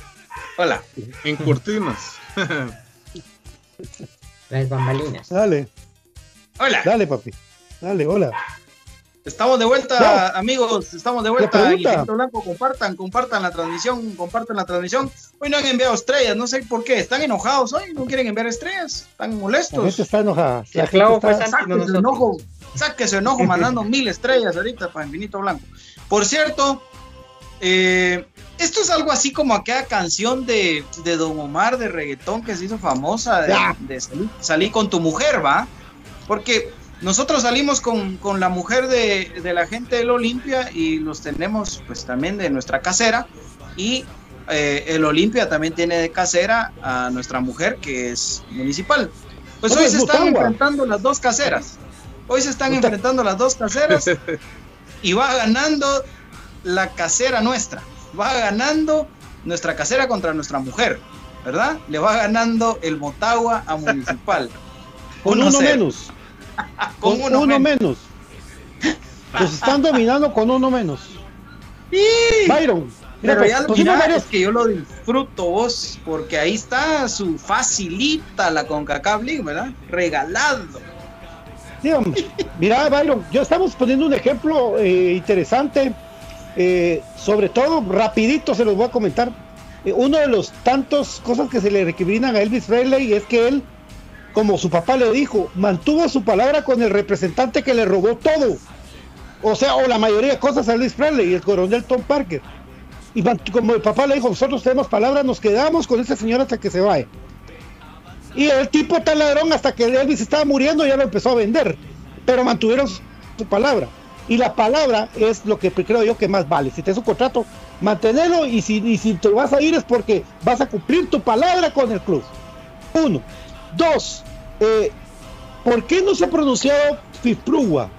Hola. En cortinas. Las bambalinas. Dale, Hola. dale, papi. Dale, hola. Estamos de vuelta, No. amigos. Estamos de La vuelta. Infinito Blanco, compartan, compartan la transmisión, compartan la transmisión. Hoy no han enviado estrellas, no sé por qué. ¿Están enojados hoy? ¿No quieren enviar estrellas? ¿Están La molestos? gente está enojada. La El clavo gente está- Saque su enojo, saque su enojo mandando mil estrellas ahorita para Infinito Blanco. Por cierto, eh, esto es algo así como aquella canción de, de Don Omar de reggaetón que se hizo famosa de, de Salí, Salí con tu mujer, ¿va? Porque nosotros salimos con, con la mujer de, de la gente del Olimpia y los tenemos pues también de nuestra casera y eh, el Olimpia también tiene de casera a nuestra mujer que es municipal. Pues ¿Cómo hoy se están enfrentando las dos caseras. Hoy se están enfrentando las dos caseras y va ganando la casera nuestra. Va ganando nuestra casera contra nuestra mujer, ¿verdad? Le va ganando el Motagua a Municipal. Con 1-0. uno menos. Con Con uno uno, menos. menos. Los están dominando con uno menos. ¡Sí! Byron. Mira, Pero ya lo varios- es que yo lo disfruto vos, porque ahí está su facilita la CONCACAF League, ¿verdad? Regalado. Sí, hombre. Mira, Byron, yo estamos poniendo un ejemplo eh, interesante. eh, sobre todo, rapidito se los voy a comentar. Eh, uno de los tantos cosas que se le recriminan a Elvis Presley es que él, como su papá le dijo, mantuvo su palabra con el representante que le robó todo. O sea, o la mayoría de cosas a Elvis Presley, el coronel Tom Parker. Y como el papá le dijo, nosotros tenemos palabras, nos quedamos con ese señor hasta que se vaya. Y el tipo tan ladrón hasta que Elvis estaba muriendo ya lo empezó a vender. Pero mantuvieron su palabra. Y la palabra es lo que creo yo que más vale. Si te es un contrato, mantenerlo y si, y si te vas a ir es porque vas a cumplir tu palabra con el club. Uno. Dos. eh, ¿Por qué no se ha pronunciado FIPRUGUA?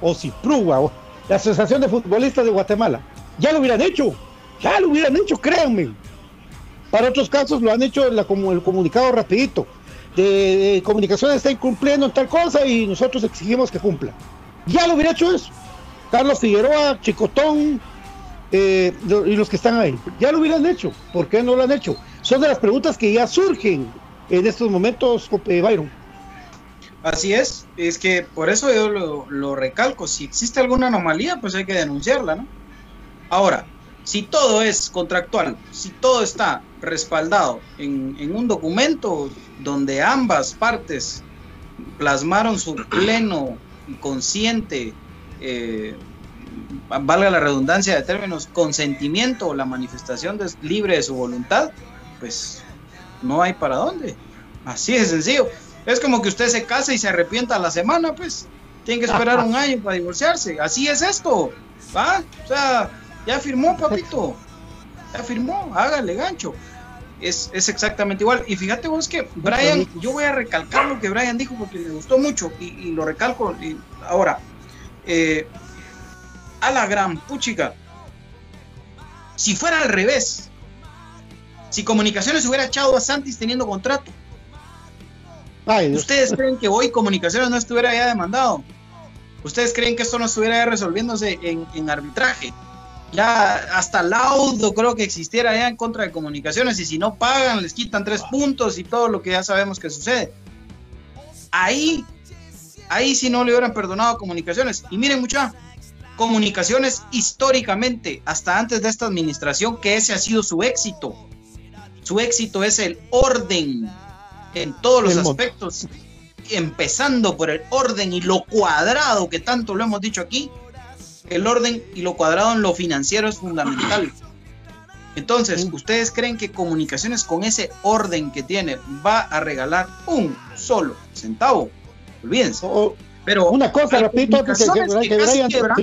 O CIPRUGUA, o la Asociación de Futbolistas de Guatemala. Ya lo hubieran hecho. Ya lo hubieran hecho, créanme. Para otros casos lo han hecho como el comunicado rapidito. De, de comunicación está incumpliendo en tal cosa y nosotros exigimos que cumpla. Ya lo hubiera hecho eso. Carlos Figueroa, Chicotón eh, y los que están ahí. Ya lo hubieran hecho. ¿Por qué no lo han hecho? Son de las preguntas que ya surgen en estos momentos, eh, Byron. Así es, es que por eso yo lo recalco, si existe alguna anomalía, pues hay que denunciarla, ¿no? Ahora, si todo es contractual, si todo está respaldado en, en un documento donde ambas partes plasmaron su pleno y consciente, eh, valga la redundancia de términos, consentimiento o la manifestación de- libre de su voluntad, pues no hay para dónde. Así de sencillo. Es como que usted se casa y se arrepienta a la semana, pues. Tiene que esperar un año para divorciarse. Así es esto. ¿Va? O sea, ya firmó, papito. Ya firmó. Hágale gancho. Es, es exactamente igual. Y fíjate vos que Brian, yo voy a recalcar lo que Brian dijo porque me gustó mucho y, y lo recalco. y ahora, eh, a la gran puchica. Si fuera al revés, si Comunicaciones hubiera echado a Santis teniendo contrato, ¿ustedes creen que hoy Comunicaciones no estuviera ya demandado? ¿Ustedes creen que esto no estuviera ya resolviéndose en, en arbitraje? Ya hasta laudo creo que existiera ya en contra de Comunicaciones y si no pagan les quitan tres puntos y todo lo que ya sabemos que sucede. Ahí, ahí sí no le hubieran perdonado a Comunicaciones. Y miren mucha, Comunicaciones históricamente, hasta antes de esta administración, que ese ha sido su éxito. Su éxito es el orden en todos los El aspectos, empezando por el orden y lo cuadrado que tanto lo hemos dicho aquí. El orden y lo cuadrado en lo financiero es fundamental. Entonces, ¿ustedes creen que comunicaciones con ese orden que tiene va a regalar un solo centavo? Olvídense. Pero una cosa, repito, que- que- que casi quiebra,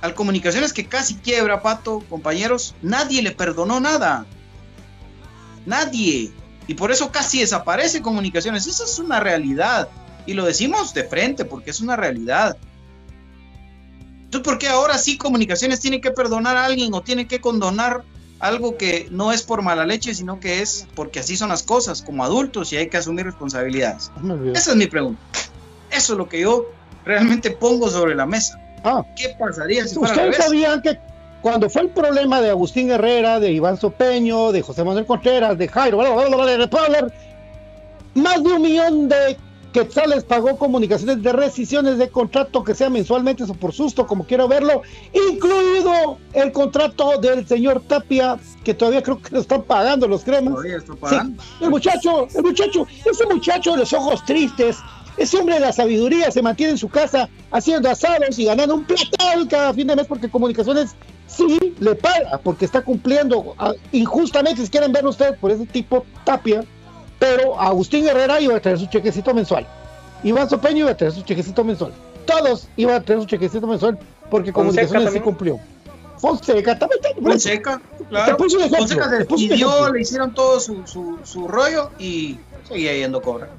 al comunicaciones que casi quiebra, Pato, compañeros, nadie le perdonó nada. Nadie. Y por eso casi desaparece comunicaciones. Esa es una realidad. Y lo decimos de frente porque es una realidad. Entonces, ¿por qué ahora sí comunicaciones tiene que perdonar a alguien o tiene que condonar algo que no es por mala leche, sino que es porque así son las cosas como adultos y hay que asumir responsabilidades? Esa es mi pregunta. Eso es lo que yo realmente pongo sobre la mesa. ¿Qué pasaría si Ustedes sabían que cuando fue el problema de Agustín Herrera, de Iván Sopeño, de José Manuel Contreras, de Jairo, bla, bla, bla, más de un millón de quetzales pagó comunicaciones de rescisiones de contrato que sea mensualmente o por susto, como quiero verlo, incluido el contrato del señor Tapia, que todavía creo que lo están pagando los cremas. pagando. Sí, el muchacho, el muchacho, ese muchacho de los ojos tristes, ese hombre de la sabiduría se mantiene en su casa haciendo asados y ganando un platal cada fin de mes porque comunicaciones sí le paga, porque está cumpliendo ah, injustamente, si quieren verlo ustedes, por ese tipo Tapia, pero Agustín Herrera iba a traer su chequecito mensual. Iván Sopeño iba a traer su chequecito mensual. Todos iban a traer su chequecito mensual porque comunicaciones sí cumplió. Fonseca también. Fonseca, claro. Fonseca se despidió, le hicieron todo su, su, su rollo y seguía yendo a cobrar.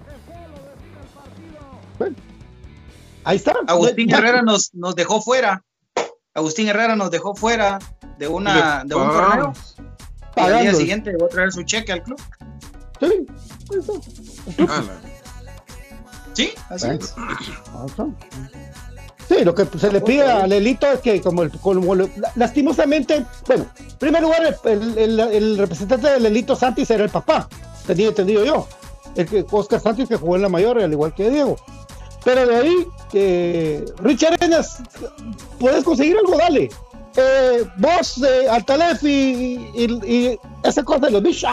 Ahí está. Agustín Ya- Herrera nos, nos dejó fuera. Agustín Herrera nos dejó fuera de una de un torneo. pagamos. Y al día siguiente llegó a traer su cheque al club. Sí, Sí, así ¿Eh? es. Sí, lo que se le pide a Lelito es que como, el, como lo- lastimosamente, bueno, en primer lugar el, el- el representante de Lelito Santis era el papá, tenía entendido yo, el que Oscar Santis que jugó en la mayor, al igual que Diego. Pero de ahí, eh, Richard Arenas, puedes conseguir algo, dale. Eh, vos, eh, Altalef y, y, y esa cosa de los bichos,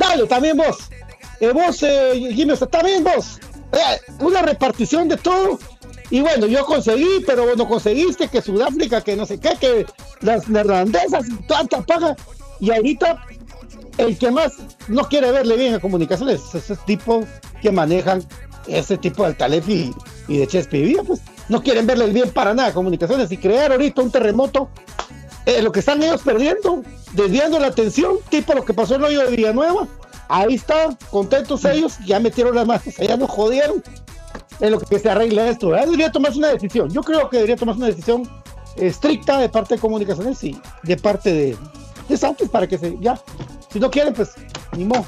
dale, también vos. Eh, vos, eh, Jimmy, también vos. Eh, una repartición de todo. Y bueno, yo conseguí, pero vos no conseguiste, que Sudáfrica, que no sé qué, que las neerlandesas, tanta paga. Y ahorita, el que más no quiere verle bien a comunicaciones es ese tipo que manejan ese tipo de Altalef y, y de Chespi Vía, pues no quieren verle bien para nada a comunicaciones y crear ahorita un terremoto. Eh, lo que están ellos perdiendo, desviando la atención, tipo lo que pasó en el hoyo de Villanueva. Ahí está, contentos ellos, ya metieron las manos, ya nos jodieron en lo que se arregla esto. ¿verdad? Debería tomarse una decisión. Yo creo que debería tomarse una decisión estricta de parte de comunicaciones y de parte de, de Santos para que se, ya, si no quieren, pues, ni modo.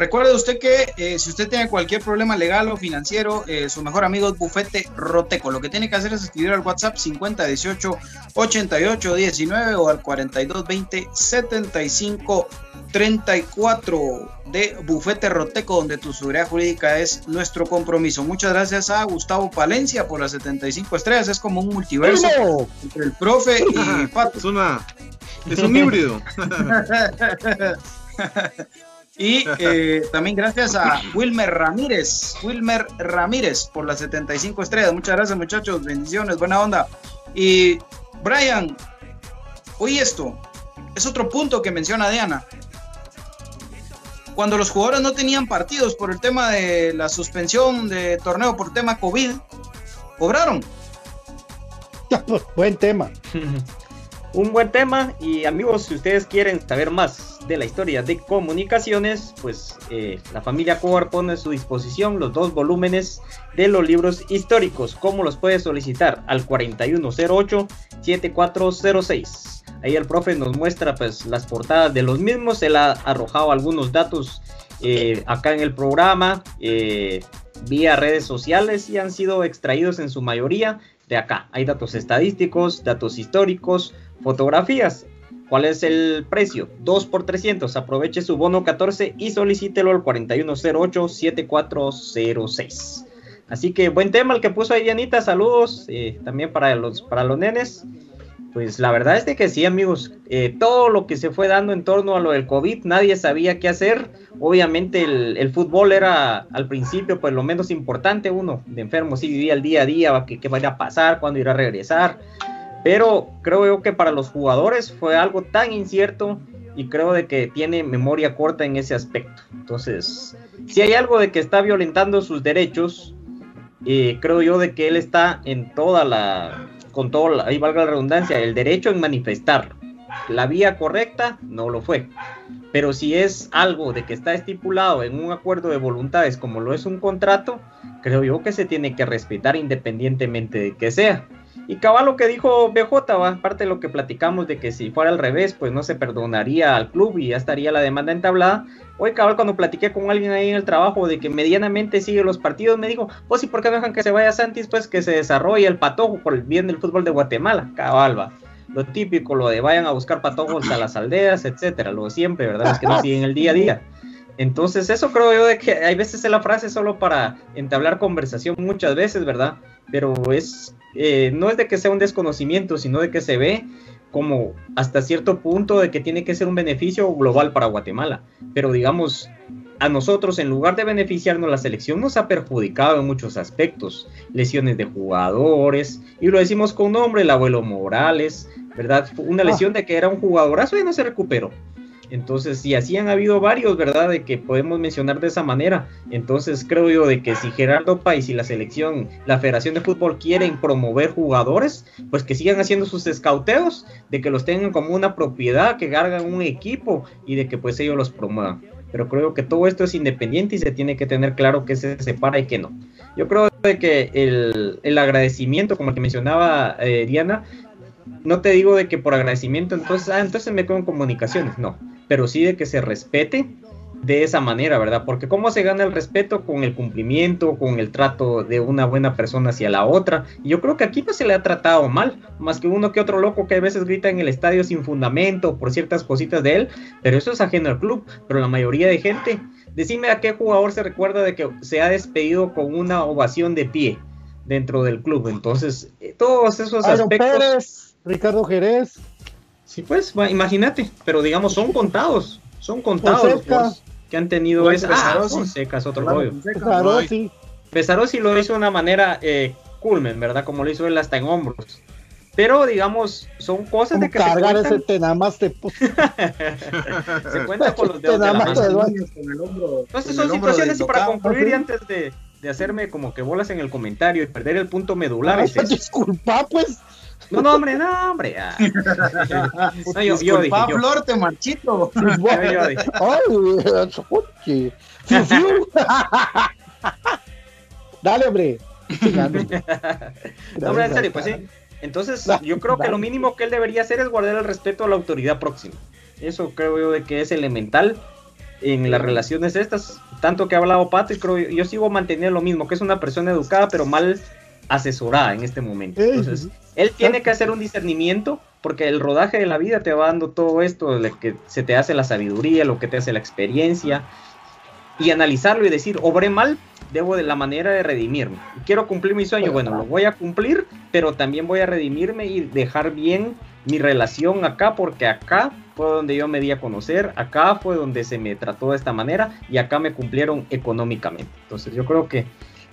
Recuerde usted que eh, si usted tiene cualquier problema legal o financiero, eh, su mejor amigo es Bufete Roteco. Lo que tiene que hacer es escribir al WhatsApp 5018 8819 o al 4220 75 34 de Bufete Roteco, donde tu seguridad jurídica es nuestro compromiso. Muchas gracias a Gustavo Palencia por las 75 estrellas. Es como un multiverso entre el profe y Pato. Es una. Es un híbrido. Y eh, también gracias a Wilmer Ramírez, Wilmer Ramírez por las 75 estrellas. Muchas gracias muchachos, bendiciones, buena onda. Y Brian, oye esto, es otro punto que menciona Diana. Cuando los jugadores no tenían partidos por el tema de la suspensión de torneo por tema COVID, cobraron. Buen tema. Un buen tema y amigos, si ustedes quieren saber más de la historia de comunicaciones, pues eh, la familia Cobar pone a su disposición los dos volúmenes de los libros históricos. ¿Cómo los puede solicitar? Al 4108-7406. Ahí el profe nos muestra pues las portadas de los mismos. Él ha arrojado algunos datos eh, acá en el programa eh, vía redes sociales y han sido extraídos en su mayoría de acá. Hay datos estadísticos, datos históricos, fotografías. ¿Cuál es el precio? 2 por 300. Aproveche su bono 14 y solicítelo al 4108-7406. Así que buen tema el que puso ahí Anita. Saludos eh, también para los, para los nenes. Pues la verdad es que sí, amigos. eh, todo lo que se fue dando en torno a lo del COVID, nadie sabía qué hacer. Obviamente el, el fútbol era al principio pues lo menos importante. Uno de enfermo sí vivía el día a día, qué, qué va a pasar, cuándo irá a regresar. Pero creo yo que para los jugadores fue algo tan incierto y creo de que tiene memoria corta en ese aspecto. Entonces, si hay algo de que está violentando sus derechos, eh, creo yo de que él está en toda la, con todo, la- ahí valga la redundancia, el derecho en manifestarlo. La vía correcta no lo fue. Pero si es algo de que está estipulado en un acuerdo de voluntades como lo es un contrato, creo yo que se tiene que respetar independientemente de que sea. Y cabal lo que dijo BJ, va, aparte de lo que platicamos de que si fuera al revés, pues no se perdonaría al club y ya estaría la demanda entablada. Hoy cabal cuando platiqué con alguien ahí en el trabajo de que medianamente sigue los partidos, me dijo, pues y por qué dejan que se vaya Santis, pues que se desarrolle el patojo por el bien del fútbol de Guatemala, cabal va. Lo típico, lo de vayan a buscar patojos a las aldeas, etcétera, lo de siempre, ¿verdad? Los que no siguen el día a día. Entonces, eso creo yo de que hay veces es la frase solo para entablar conversación muchas veces, ¿verdad? Pero es eh, no es de que sea un desconocimiento, sino de que se ve como hasta cierto punto de que tiene que ser un beneficio global para Guatemala. Pero digamos, a nosotros en lugar de beneficiarnos la selección nos ha perjudicado en muchos aspectos. Lesiones de jugadores, y lo decimos con nombre, el abuelo Morales, ¿verdad? Una lesión de que era un jugadorazo y no se recuperó. Entonces, y así han habido varios, ¿verdad? De que podemos mencionar de esa manera. Entonces, creo yo de que si Gerardo País y la selección, la Federación de Fútbol quieren promover jugadores, pues que sigan haciendo sus escauteos, de que los tengan como una propiedad, que hagan un equipo y de que pues ellos los promuevan. Pero creo que todo esto es independiente y se tiene que tener claro que se separa y que no. Yo creo de que el, el agradecimiento, como el que mencionaba eh, Diana, no te digo de que por agradecimiento, entonces, ah, entonces me quedo comunicaciones, no, pero sí de que se respete de esa manera, ¿verdad? Porque cómo se gana el respeto con el cumplimiento, con el trato de una buena persona hacia la otra. Y yo creo que aquí no se le ha tratado mal, más que uno que otro loco que a veces grita en el estadio sin fundamento por ciertas cositas de él, pero eso es ajeno al club, pero la mayoría de gente, decime a qué jugador se recuerda de que se ha despedido con una ovación de pie dentro del club. Entonces, eh, todos esos Aaron aspectos... Pérez, Ricardo Jerez. Sí, pues, imagínate, pero digamos, son contados, son contados los Fonseca. que han tenido Juan esa. Ah, Pesarosi. Fonseca es otro Claro, rollo. Sí. Pesarosi lo hizo de una manera eh, culmen, ¿verdad? Como lo hizo él hasta en hombros. Pero, digamos, son cosas Como de que se cargar ese cuentan, tenamaste. te puso. se cuentan con los dedos de la Tenamaste mano. de dueño. Con el hombro- Entonces son situaciones y para concluir y antes de, de hacerme como que bolas en el comentario y perder el punto medular. eso. Disculpa, pues. No, no, hombre, no, hombre. ah. No, yo, yo dije, yo, Flor, te marchito. yo, yo dije. Ay. Fiu, fiu. Dale, hombre. Chingando. No, hombre, en serio, pues sí. Entonces, yo creo que lo mínimo que él debería hacer es guardar el respeto a la autoridad próxima. Eso creo yo de que es elemental. en las relaciones estas, tanto que ha hablado Pato, y creo yo sigo manteniendo lo mismo, que es una persona educada, pero mal asesorada en este momento. Entonces, él tiene que hacer un discernimiento, porque el rodaje de la vida te va dando todo esto, lo que se te hace la sabiduría, lo que te hace la experiencia, y analizarlo y decir, obré mal, debo de la manera de redimirme. Quiero cumplir mi sueño, bueno, lo voy a cumplir, pero también voy a redimirme y dejar bien mi relación acá, porque acá fue donde yo me di a conocer, acá fue donde se me trató de esta manera y acá me cumplieron económicamente. Entonces yo creo que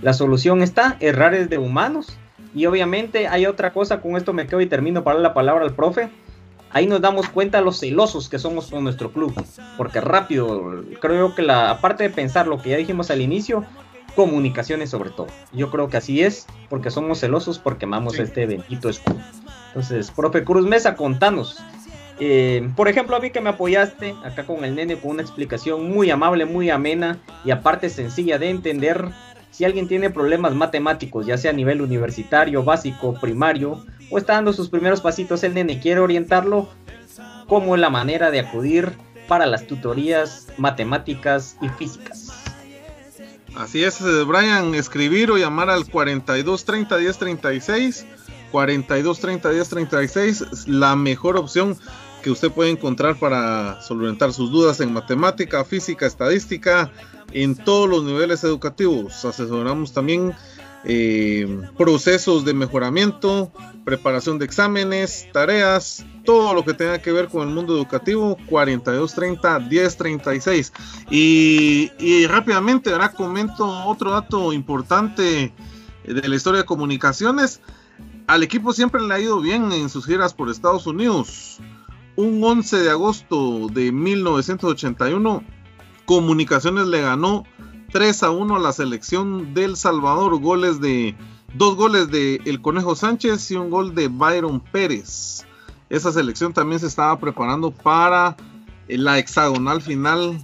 la solución está, errar es de humanos y obviamente hay otra cosa, con esto me quedo y termino para la palabra al profe. Ahí nos damos cuenta los celosos que somos con nuestro club, porque rápido, creo que la aparte de pensar lo que ya dijimos al inicio, comunicaciones sobre todo. Yo creo que así es, porque somos celosos, porque amamos este bendito escudo. Entonces, profe Cruz Mesa, contanos. Eh, por ejemplo, a mí que me apoyaste acá con el nene con una explicación muy amable, muy amena y aparte sencilla de entender. Si alguien tiene problemas matemáticos, ya sea a nivel universitario, básico, primario, o está dando sus primeros pasitos el nene, quiere orientarlo, como la manera de acudir para las tutorías matemáticas y físicas. Así es, eh, Brian, escribir o llamar al 42 30 10 36. 42 30 10 36 es la mejor opción que usted puede encontrar para solventar sus dudas en matemática, física, estadística, en todos los niveles educativos. Asesoramos también eh, procesos de mejoramiento, preparación de exámenes, tareas, todo lo que tenga que ver con el mundo educativo, 4230 1036. Y, y rápidamente, ahora comento otro dato importante de la historia de comunicaciones. Al equipo siempre le ha ido bien en sus giras por Estados Unidos. Un 11 de agosto de 1981, Comunicaciones le ganó 3 a 1 a la selección del Salvador. Goles de dos goles de El Conejo Sánchez y un gol de Byron Pérez. Esa selección también se estaba preparando para la hexagonal final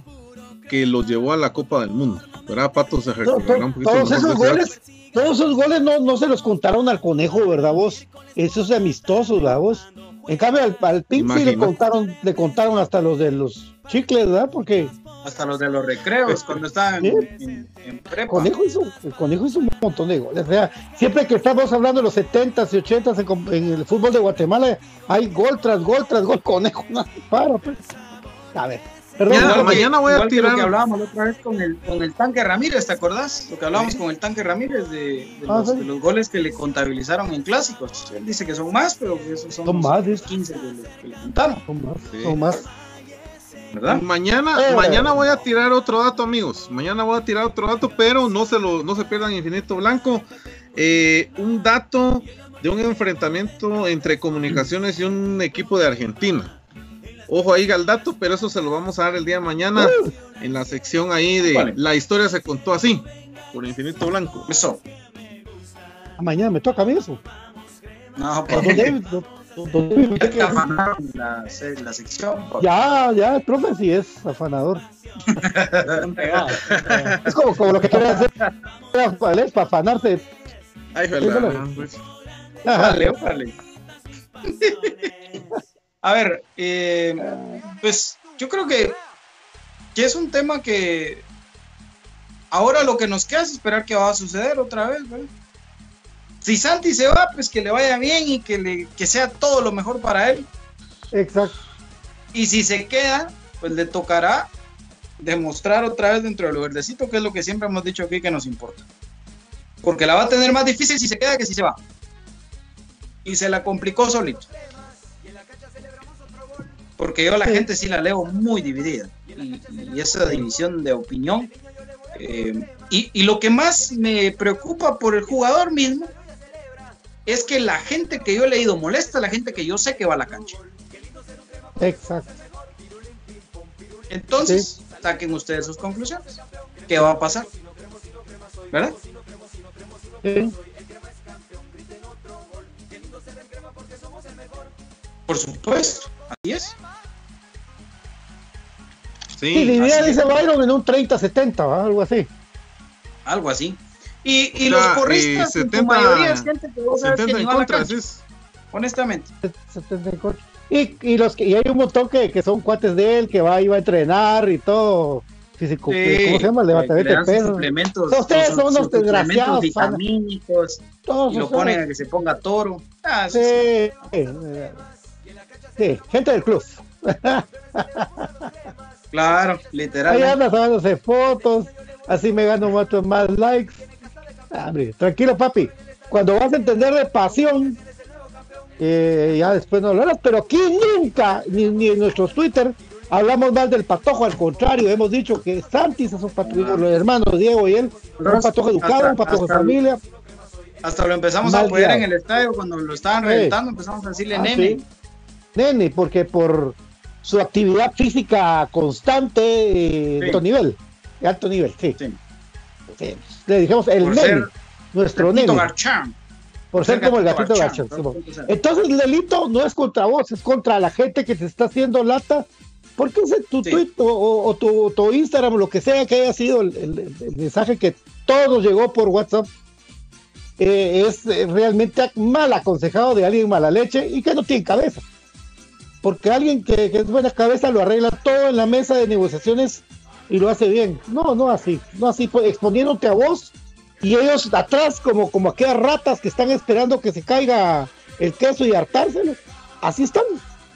que los llevó a la Copa del Mundo. ¿Verdad, Pato? Se recordará un poquito Todos esos goles, todos esos goles no, no se los contaron al conejo, ¿verdad vos? Esos amistosos, ¿verdad vos? En cambio al, al Pink sí le contaron, le contaron hasta los de los chicles, ¿verdad? Porque Hasta los de los recreos, cuando estaban Sí. en, en prepa. conejo hizo, el conejo hizo un montón de goles. O sea, siempre que estamos hablando de los 70s y 80s en, el fútbol de Guatemala, hay gol tras gol tras gol, conejo, no para, pues. A ver, perdón. Ya, profe. mañana voy a que lo tirar- que hablábamos la otra vez con el, con el tanque Ramírez, ¿te acordás? Lo que hablábamos con el tanque Ramírez de, de Ah, los, sí. de los goles que le contabilizaron en clásicos. Él dice que son más, pero que esos son, Son los más, dice. 15 que le, que le contaron, Son más, Sí. son más. ¿Verdad? Mañana, Eh. mañana voy a tirar otro dato, amigos. Mañana voy a tirar otro dato, pero no se lo, no se pierdan Infinito Blanco. Eh, un dato de un enfrentamiento entre comunicaciones y un equipo de Argentina. Ojo ahí al dato, pero eso se lo vamos a dar el día de mañana en la sección ahí de Vale. la historia se contó así por Infinito Blanco. Eso. Ah, Mañana me toca a mí eso. No, Don que- afanaron la, se- la sección. Ya, ya, el profe sí es afanador. Es como, como lo que quiere hacer es para afanarse. Ay. Pues, Vale, vale. A ver, eh, pues yo creo que, que es un tema que ahora lo que nos queda es esperar que va a suceder otra vez, ¿verdad? Si Santi se va, pues que le vaya bien y que, le, que sea todo lo mejor para él. Exacto. Y si se queda, pues le tocará demostrar otra vez dentro de lo verdecito, que es lo que siempre hemos dicho aquí que nos importa. Porque la va a tener más difícil si se queda que si se va. Y se la complicó solito. Porque yo a la Sí. gente sí la leo muy dividida. Y, y esa división de opinión. eh, y, y lo que más me preocupa por el jugador mismo es que la gente que yo he leído molesta a la gente que yo sé que va a la cancha. Exacto. Entonces, saquen ustedes sus conclusiones. ¿Qué va a pasar? ¿Verdad? Sí. Por supuesto, así es. Sí, sí, así es. dice Byron, en un 30-70, ¿va? algo así. Algo así. Y, y O los porristas, eh, en su 70 mayoría es gente que vos sabes que 70 ni en va a la contra, cancha, decís. honestamente. 74. Y, y, los que, y hay un montón que, que son cuates de él, que va, iba a entrenar y todo. físico, Sí, ¿cómo se llama? Levantamiento le de peso. suplementos, Ustedes sus- son unos desgraciados, vitamínicos, Todos y lo ponen a que se ponga toro. Ah, Sí, sí, sí, sí, gente del club. Claro, Ahí literalmente. anda sacándose fotos, así me gano más, más likes. Ah, hombre, tranquilo, papi. Cuando vas a entender de pasión, eh, ya después no hablarás, pero aquí nunca, ni, ni en nuestros Twitter, hablamos mal del patojo. Al contrario, hemos dicho que Santis es un patojo, los hermanos Diego y él, un patojo educado, Hasta- un patojo de familia. Hasta lo empezamos Mal a apoyar en el estadio cuando lo estaban reventando, empezamos a decirle Ah, nene. sí. Nene, porque por su actividad física constante eh, Sí. alto nivel, de alto nivel, sí. Sí. Sí. Le dijimos el Por nene, nuestro nene. Garchán. Por ser como el gatito Garchán, Garchán. Simón. 2.0. Entonces el delito no es contra vos, es contra la gente que te está haciendo lata. Porque ese tu Sí. tweet o, o- o tu, tu Instagram o lo que sea que haya sido el, el- el mensaje que todo llegó por WhatsApp eh, es eh, realmente mal aconsejado de alguien mala leche y que no tiene cabeza. Porque alguien que, que es buena cabeza lo arregla todo en la mesa de negociaciones y lo hace bien. No, no así, no así, pues, exponiéndote a vos y ellos atrás como, como aquellas ratas que están esperando que se caiga el queso y hartárselo. Así están.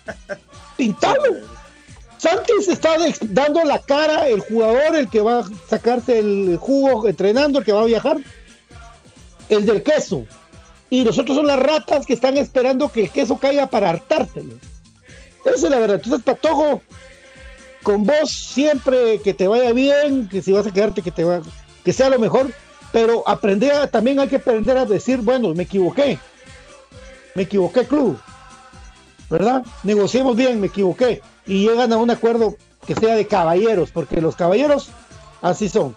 Pintado. Santis está dando la cara, el jugador, el que va a sacarse el jugo entrenando, el que va a viajar, el del queso. Y nosotros son las ratas que están esperando que el queso caiga para hartárselo. Esa es la verdad. Entonces, Patojo, con vos siempre que te vaya bien, que si vas a quedarte, que te va, que sea lo mejor, pero aprender a- también hay que aprender a decir, bueno, me equivoqué, me equivoqué, club, ¿verdad? Negociemos bien, me equivoqué, y llegan a un acuerdo que sea de caballeros, porque los caballeros así son,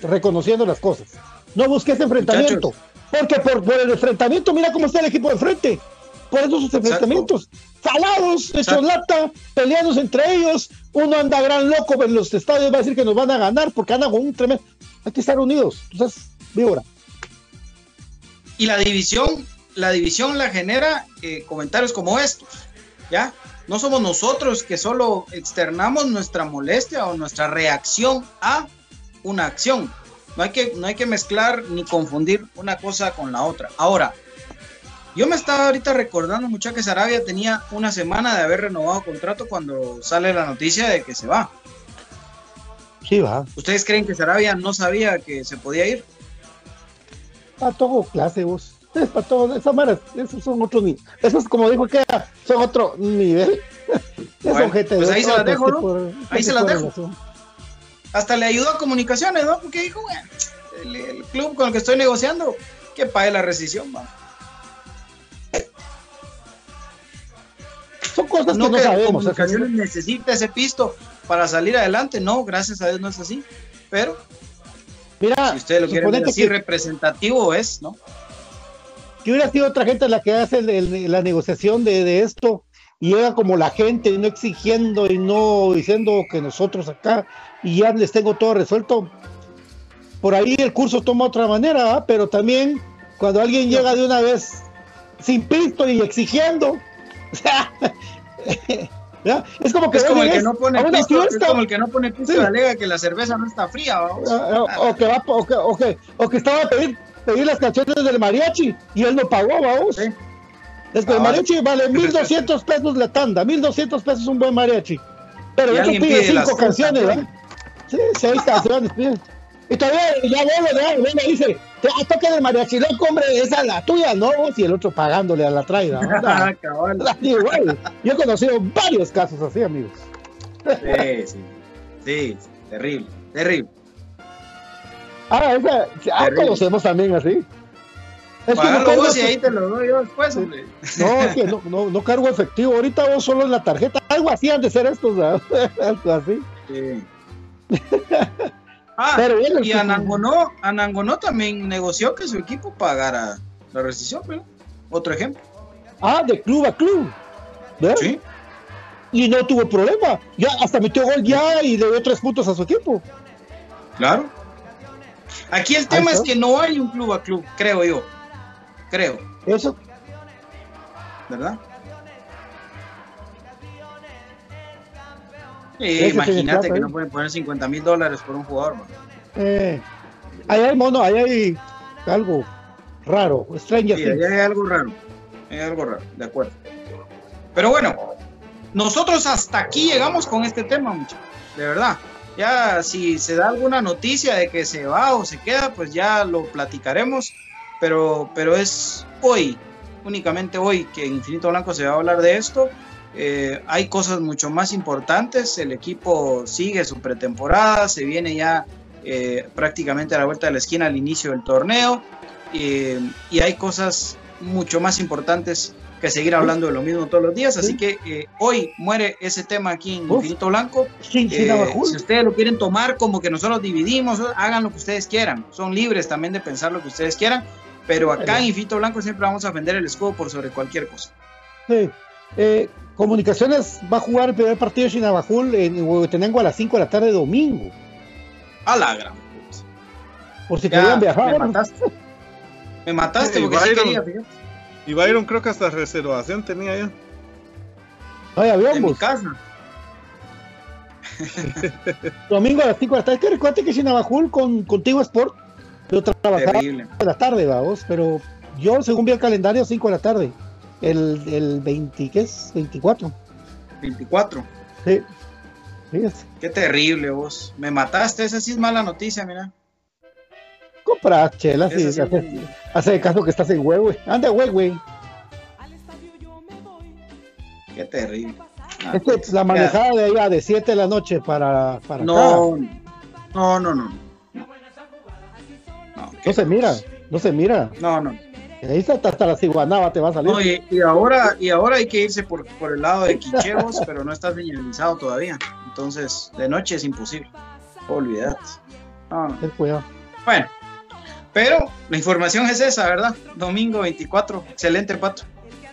reconociendo las cosas. No busques enfrentamiento, porque por, por el enfrentamiento, mira cómo está el equipo de frente. Por eso sus enfrentamientos, salados, hechos lata, peleándose entre ellos. Uno anda gran loco en los estadios, va a decir que nos van a ganar porque andan con un tremendo. Hay que estar unidos. Entonces, víbora. Y la división, la división la genera eh, comentarios como estos, ¿ya? No somos nosotros que solo externamos nuestra molestia o nuestra reacción a una acción. No hay que, no hay que mezclar ni confundir una cosa con la otra. Ahora, yo me estaba ahorita recordando, mucha que Sarabia tenía una semana de haber renovado contrato cuando sale la noticia de que se va. Sí, va. ¿Ustedes creen que Sarabia no sabía que se podía ir? Para todo clase, vos. Es para todo. Esas maras, esos son otros niveles. Esos, como dijo que son otro nivel. Es Bueno, gente de pues ahí se las dejo, ¿no? Ahí se las de dejo. Hasta le ayudó a comunicaciones, ¿no? Porque dijo, bueno, el, el club con el que estoy negociando, que pague la rescisión, va. Son cosas no que no sabemos. comunicaciones necesita ese pisto para salir adelante, no, gracias a Dios no es así. Pero Mira, si usted lo quiere ver suponete así, que- representativo es, ¿no? que hubiera sido otra gente la que hace el- el- la negociación de, de esto y llega como la gente no exigiendo y no diciendo que nosotros acá y ya les tengo todo resuelto. Por ahí el curso toma otra manera, ¿ah? pero también cuando alguien llega de una vez sin pisto y exigiendo, o sea, ¿ya? es como que Es como el que no pone pisto, es como el que no pone pisto Sí. alega que la cerveza no está fría, vamos. Ah, ah, o que va o que, o que, o que estaba a pedir, pedir las canciones del mariachi y él no pagó, vamos. Es que el Ah, mariachi vale 1200 pesos la tanda, 1200 pesos un buen mariachi. Pero alguien pide cinco canciones, ¿verdad? Sí, seis canciones pide. Y todavía ya vuelve, ya vuelve, dice, te ah, toque del mariachi, loco, hombre, esa es la tuya, ¿no? Y el otro pagándole a la traida. Igual. Yo he conocido varios casos así, amigos. Sí, sí, sí, terrible, terrible. Ah, esa, ah, conocemos también así. Es que no vos y efe- ahí te lo doy yo después, hombre. No, es que no, no, no cargo efectivo. Ahorita vos solo en la tarjeta. Algo así han de ser estos. Algo así. Sí. Ah, Pero bueno, y Anangonó, Anangonó también negoció que su equipo pagara la rescisión, ¿verdad? Otro ejemplo. Ah, de club a club. ¿verdad? Sí. Y no tuvo problema. Ya hasta metió gol ya y le dio tres puntos a su equipo. Claro. Aquí el tema es que no hay un club a club, creo yo. Creo, Eso. ¿verdad? Eh, imagínate que no pueden poner 50 mil dólares por un jugador. Eh, ahí hay mono, ahí hay algo raro, Stranger Sí, ahí hay algo raro. Hay algo raro, de acuerdo. Pero bueno, nosotros hasta aquí llegamos con este tema, muchachos. De verdad. Ya si se da alguna noticia de que se va o se queda, pues ya lo platicaremos. Pero, pero es hoy, únicamente hoy, que en Infinito Blanco se va a hablar de esto. Eh, hay cosas mucho más importantes. El equipo sigue su pretemporada, se viene ya eh, prácticamente a la vuelta de la esquina al inicio del torneo. eh, y hay cosas mucho más importantes que seguir hablando de lo mismo todos los días. Así que eh, hoy muere ese tema aquí en Infinito Blanco. Eh, si ustedes lo quieren tomar como que nosotros dividimos, hagan lo que ustedes quieran. Son libres también de pensar lo que ustedes quieran. Pero acá en Infinito Blanco siempre vamos a defender el escudo por sobre cualquier cosa. Sí. Eh, Comunicaciones va a jugar el primer partido de Chinabajul en Huehuetenango a las 5 de la tarde domingo. A la gran. Por si Ya, querían viajar. me mataste. Me mataste Y porque sí Byron- quería, fíjate. Y Byron creo que hasta reservación tenía ya. No hay avión, En mi casa. Domingo a las 5 de la tarde. Es que recuerda que Chinabajul con Contigo Sport yo trabajaba Terrible. de la tarde, vamos, pero yo según vi el calendario 5 de la tarde. El, el 20, ¿qué es? 24. 24. Sí. Fíjate. Qué terrible vos. Me mataste. Esa sí es mala noticia, mira. Compra chelas y Esa sí. hace, caso que estás en huevo. Anda, güey, güey. Qué terrible. Ah, Es que la manejada de ahí va de 7 de la noche para, para No, acá. no, no, no. No se mira, no se mira. No, no. Ahí está hasta la ciguanaba te va a salir. No, y, y ahora, y ahora hay que irse por, por el lado de Quichevos, pero no está señalizado todavía. Entonces, de noche es imposible. Olvídate. No, no. Ten cuidado. Bueno, pero la información es esa, ¿verdad? Domingo 24, excelente pato.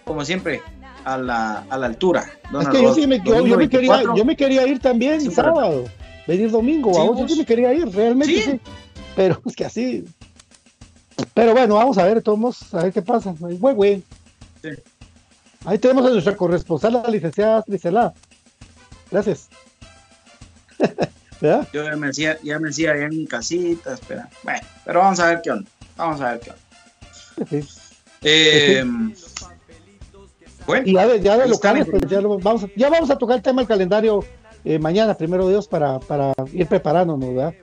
Como siempre, a la, a la altura. Es que yo, sí me, yo, yo me quería, 24. yo me quería ir también Sí, sábado. Venir domingo, Sí, yo vos. sí me quería ir, realmente sí. Pero es que así. Pero bueno, vamos a ver, tomos, a ver qué pasa. Güey, güey. Sí. Ahí tenemos a nuestra corresponsal, la licenciada Trisela. Gracias. ¿Verdad? Yo ya me decía, ya me decía allá en mi casita, espera. Bueno, pero vamos a ver qué onda. Vamos a ver qué onda. Sí. Eh, bueno, Y ya de, ya de locales, pues ya, lo vamos a, ya vamos a tocar el tema del calendario eh, mañana, primero Dios, para, para ir preparándonos, ¿verdad?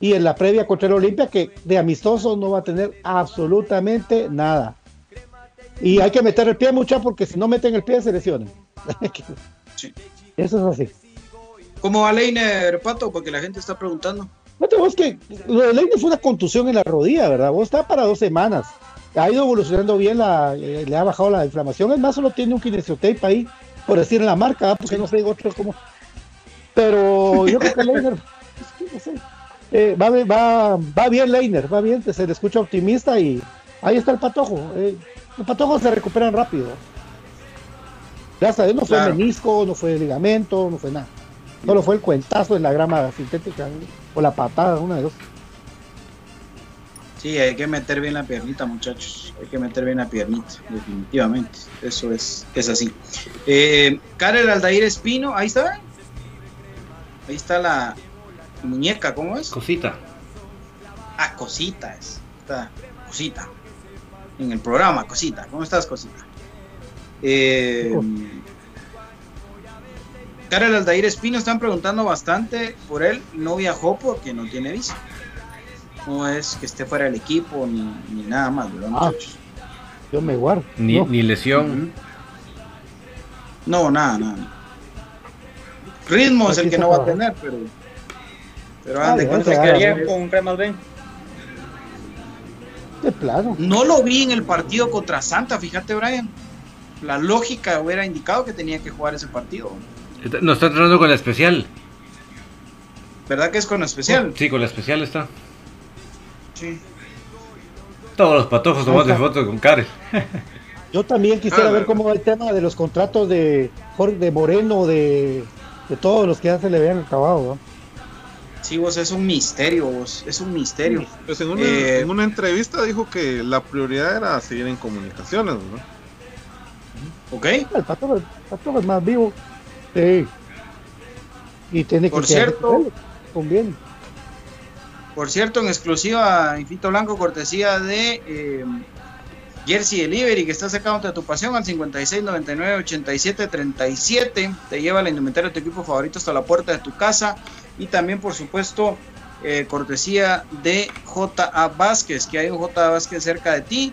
Y en la previa contra el Olimpia, que de amistoso no va a tener absolutamente nada. Y hay que meter el pie mucha porque si no meten el pie se lesionan. Sí. Eso es así. ¿Cómo va Leiner, Pato? Porque la gente está preguntando. No te vos que lo de Leine fue una contusión en la rodilla, ¿verdad? Vos está para dos semanas. Ha ido evolucionando bien, la, eh, le ha bajado la inflamación. Es más, solo tiene un kinesiotape ahí, por decir en la marca, porque no sé otro cómo. Pero yo creo que Leiner, no sé, eh, va, va, va bien Leiner, va bien, se le escucha optimista y ahí está el patojo. eh, los patojos se recuperan rápido. Gracias a Dios no fue Claro. menisco, no fue ligamento, no fue nada. Solo fue el cuentazo en la grama sintética ¿no? o la patada, una de dos. Sí, hay que meter bien la piernita, muchachos. Hay que meter bien la piernita, definitivamente. Eso es, es así. Eh, Karel Aldair Espino, ahí está. Ahí está la muñeca, ¿cómo es? Cosita. Ah, cosita es. Está cosita. En el programa, cosita. ¿Cómo estás, cosita? Eh, Karel Aldair Espino están preguntando bastante por él. No viajó porque no tiene visa. No es que esté fuera del equipo ni, ni nada más, ¿verdad, Ah? Yo me guardo. Ni, No. ni lesión. No, nada, nada. Ritmo es el que no va a trabajando. tener, pero. Pero Ah, ande, ya, cuenta ya, que ya. ayer con Cremas B. De plano. No lo vi en el partido contra Santa, fíjate, Brian. La lógica hubiera indicado que tenía que jugar ese partido. Nos está entrenando con la especial. ¿Verdad que es con especial? Sí, con la especial está. Sí. Todos los patojos tomando fotos con Karel. Yo también quisiera Ah, ver cómo va el tema de los contratos de Jorge de Moreno, de, de todos los que ya se le habían acabado. ¿no? Sí, vos es un misterio, vos. Es un misterio. Pues en una, Eh, en una entrevista dijo que la prioridad era seguir en comunicaciones, ¿no? ¿Ok? El pato, el pato es más vivo. Sí. Y tiene que Por quedar cierto- conviene. Por cierto, en exclusiva, Infinito Blanco, cortesía de eh, Jersey Delivery, que está sacando de tu pasión al 5699-8737. Te lleva la indumentaria de tu equipo favorito hasta la puerta de tu casa. Y también, por supuesto, eh, cortesía de J.A. Vázquez, que hay un J.A. Vázquez cerca de ti.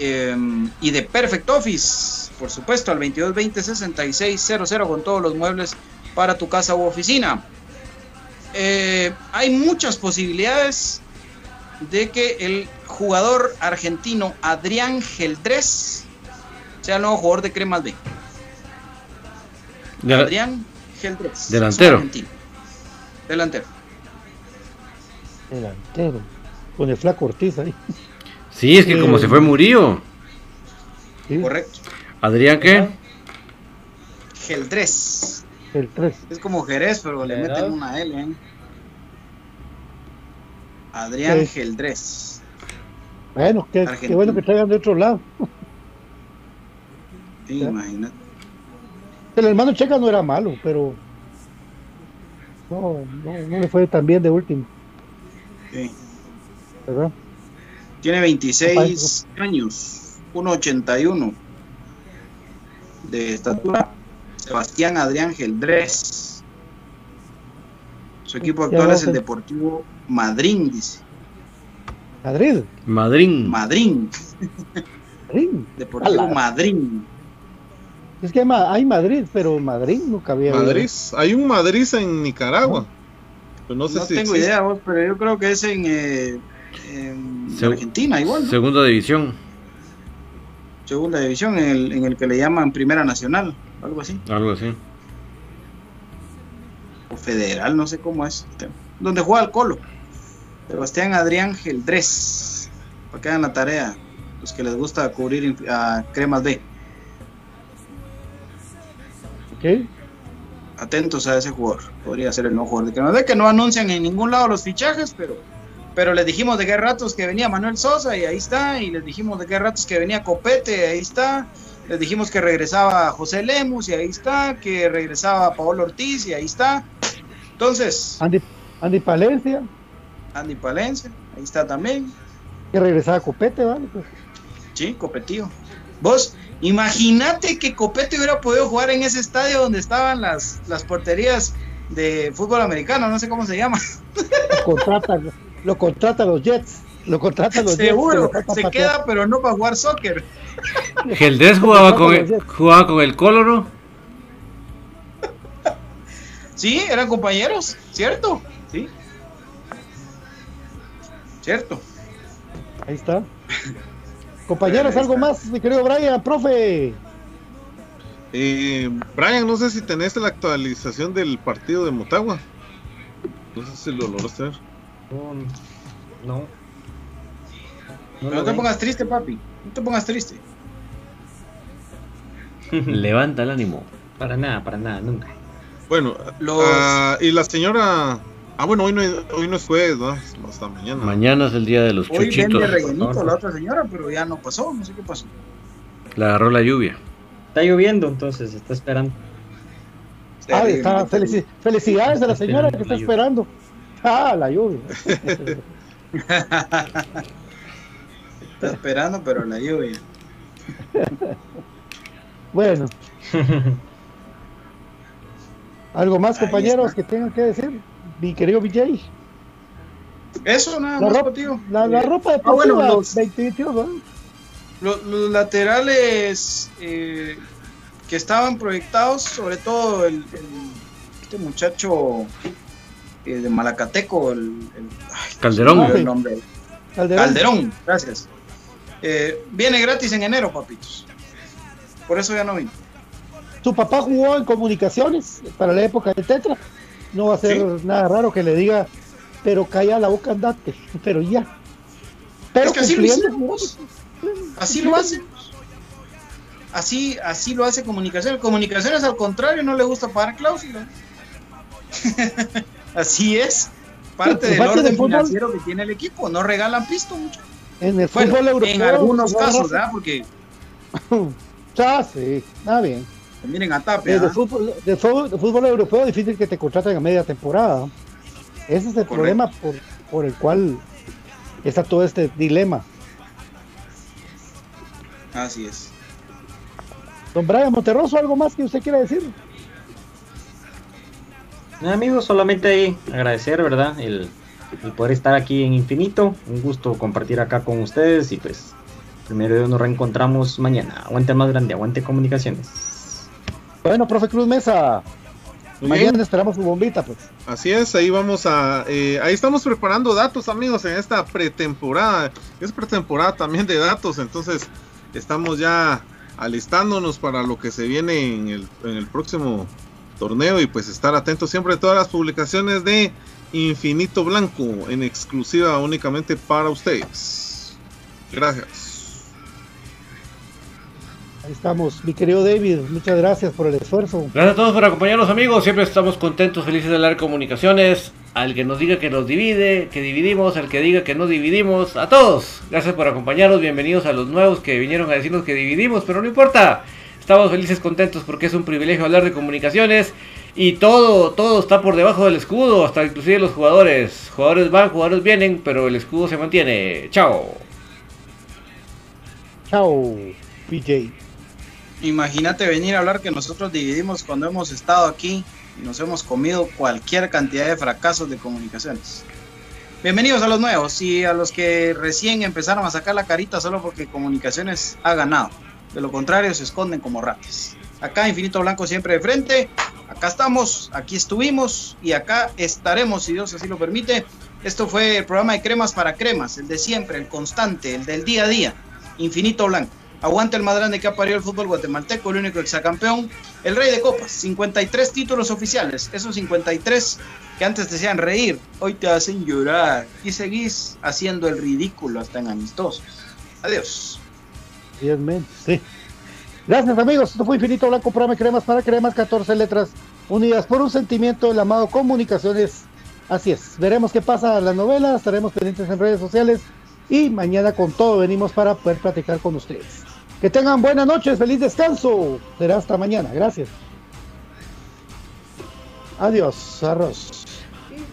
eh, y de Perfect Office, por supuesto, al 2220-6600 con todos los muebles para tu casa u oficina. Eh, hay muchas posibilidades de que el jugador argentino Adrián Geldrés sea el nuevo jugador de Cremas B. Adrián Geldrés. Delantero. argentino. Delantero. Delantero. Con el flaco Ortiz ahí. Sí, es que como se fue Murillo. Sí, Correcto. Adrián, ¿qué? Geldrés. el 3. Es como Jerez, pero le meten una L. ¿eh? Adrián Sí. Geldrés. Bueno, qué, qué bueno que traigan de otro lado. Sí, imagínate. El hermano Checa no era malo, pero no, no, no le fue tan bien de último, Sí. ¿verdad? Tiene 26 años, 1.81 de estatura. Sebastián Adrián Geldrés. Su equipo actual es el Deportivo Madrid, dice. Madrid, Madrid. Madrid, Madrid. Deportivo. Madrid. Es que hay, Ma- hay Madrid, pero Madrid nunca había. habido. Madrid, hay un Madrid en Nicaragua. Pero no No, sé si tengo existe. idea, vos, pero yo creo que es en, eh, en Argentina, igual. ¿no? Segunda división. Segunda división, en el, en el que le llaman Primera Nacional, algo así. Algo así. o federal, no sé cómo es, donde juega el Colo. Sebastián Adrián Geldrés, para que hagan la tarea, los que les gusta cubrir a Cremas B. Ok. Atentos a ese jugador, podría ser el nuevo jugador de B, que no anuncian en ningún lado los fichajes, pero, pero les dijimos de qué ratos que venía Manuel Sosa y ahí está, y les dijimos de qué ratos que venía Copete, ahí está. Les dijimos que regresaba José Lemus y ahí está, que regresaba Paolo Ortiz y ahí está. Entonces, Andy, Andy Palencia, Andy Palencia, ahí está también. que regresaba Copete, ¿vale? Pues, Sí, Copetío. Vos, imagínate que Copete hubiera podido jugar en ese estadio donde estaban las, las porterías de fútbol americano, no sé cómo se llama. lo contratan, lo contratan los Jets. Lo contratan los Seguro, Jets. se queda, pero no para jugar soccer. Geldés jugaba con el, jugaba con el Coloro. Sí, eran compañeros, ¿cierto? Sí. Cierto. Ahí está. Compañeros, algo está. más, mi querido Brian, profe. Eh, Brian, no sé si tenés la actualización del partido de Motagua. No sé si lo lograste ver. No. No. No, te pongas triste, papi. No te pongas triste. Levanta el ánimo. Para nada, para nada, nunca. Bueno, Los- ah, y la señora. Ah, bueno, hoy no, hoy no es jueves, ¿no? Hasta mañana. Mañana es el día de los Hoy chuchitos. vende rellenito la otra señora, pero ya no pasó, no sé qué pasó. La agarró la lluvia. Está lloviendo, entonces está esperando. Ah, está, felici- felicidades a la señora que está esperando. Ah, la lluvia. Está esperando, pero la lluvia. Bueno, algo más, compañeros, que tengan que decir. Mi querido BJ. Eso nada La más, ropa, tío. la, la Eh, ropa ah, deportiva bueno, los, 2021, ¿no? Lo- los laterales eh, que estaban proyectados, sobre todo el, el- este muchacho eh, de Malacateco, el, el- ay, Calderón. el nombre. Calderón. Calderón, gracias. Eh, viene gratis en enero, papitos. Por eso ya no vino. Su papá jugó en comunicaciones para la época del Tetra. No va a ser nada raro que le diga, pero calla la boca andate, pero ya. Pero es que así lo hicimos. Así lo hacen. Así, así lo hace comunicaciones. Comunicaciones al contrario no le gusta pagar cláusulas. así es. Parte Sí, del parte orden financiero que tiene el equipo. No regalan pisto mucho. En el Bueno, fútbol europeo. en algunos no casos. ¿verdad? Porque Ah, sí, está bien. Miren a Tapia. De, ¿ah? fútbol, de, fútbol, de fútbol europeo difícil que te contraten a media temporada. Ese es el problema por, por el cual está todo este dilema. Así es. Don Brian Monterroso, ¿algo más que usted quiera decir? Amigos, solamente ahí agradecer, ¿verdad? El, el poder estar aquí en Infinito. Un gusto compartir acá con ustedes y pues primero nos reencontramos mañana. Aguante más grande, aguante comunicaciones. Bueno, profe Cruz Mesa, Muy mañana bien. esperamos su bombita, pues. Así es, ahí vamos a, eh, ahí estamos preparando datos amigos en esta pretemporada, es pretemporada también de datos, entonces estamos ya alistándonos para lo que se viene en el, en el próximo torneo y pues estar atentos siempre a todas las publicaciones de Infinito Blanco en exclusiva únicamente para ustedes. Gracias. Ahí estamos, mi querido David, muchas gracias por el esfuerzo. Gracias a todos por acompañarnos amigos, siempre estamos contentos, felices de hablar comunicaciones, al que nos diga que nos divide, que dividimos, al que diga que no dividimos, a todos, gracias por acompañarnos, bienvenidos a los nuevos que vinieron a decirnos que dividimos, pero no importa, estamos felices, contentos porque es un privilegio hablar de comunicaciones. Y todo, todo está por debajo del escudo, hasta inclusive los jugadores, jugadores van, jugadores vienen, pero el escudo se mantiene, chao. Chao, PJ. Imagínate venir a hablar que nosotros dividimos cuando hemos estado aquí y nos hemos comido cualquier cantidad de fracasos de comunicaciones. Bienvenidos a los nuevos y a los que recién empezaron a sacar la carita solo porque comunicaciones ha ganado. De lo contrario se esconden como ratas. Acá Infinito Blanco siempre de frente. Acá estamos, aquí estuvimos y acá estaremos si Dios así lo permite. Esto fue el programa de cremas para cremas, el de siempre, el constante, el del día a día. Infinito Blanco. Aguanta el más que ha parido el fútbol guatemalteco, el único exacampeón, el rey de copas, 53 títulos oficiales, esos 53 que antes te hacían reír, hoy te hacen llorar y seguís haciendo el ridículo hasta en amistosos. Adiós. Sí. Gracias amigos, esto fue Infinito Blanco, programa cremas para cremas, 14 letras unidas por un sentimiento del amado Comunicaciones. Así es, veremos qué pasa la novela, estaremos pendientes en redes sociales y mañana con todo venimos para poder platicar con ustedes. Que tengan buenas noches, feliz descanso. Será hasta mañana, gracias. Adiós, arroz.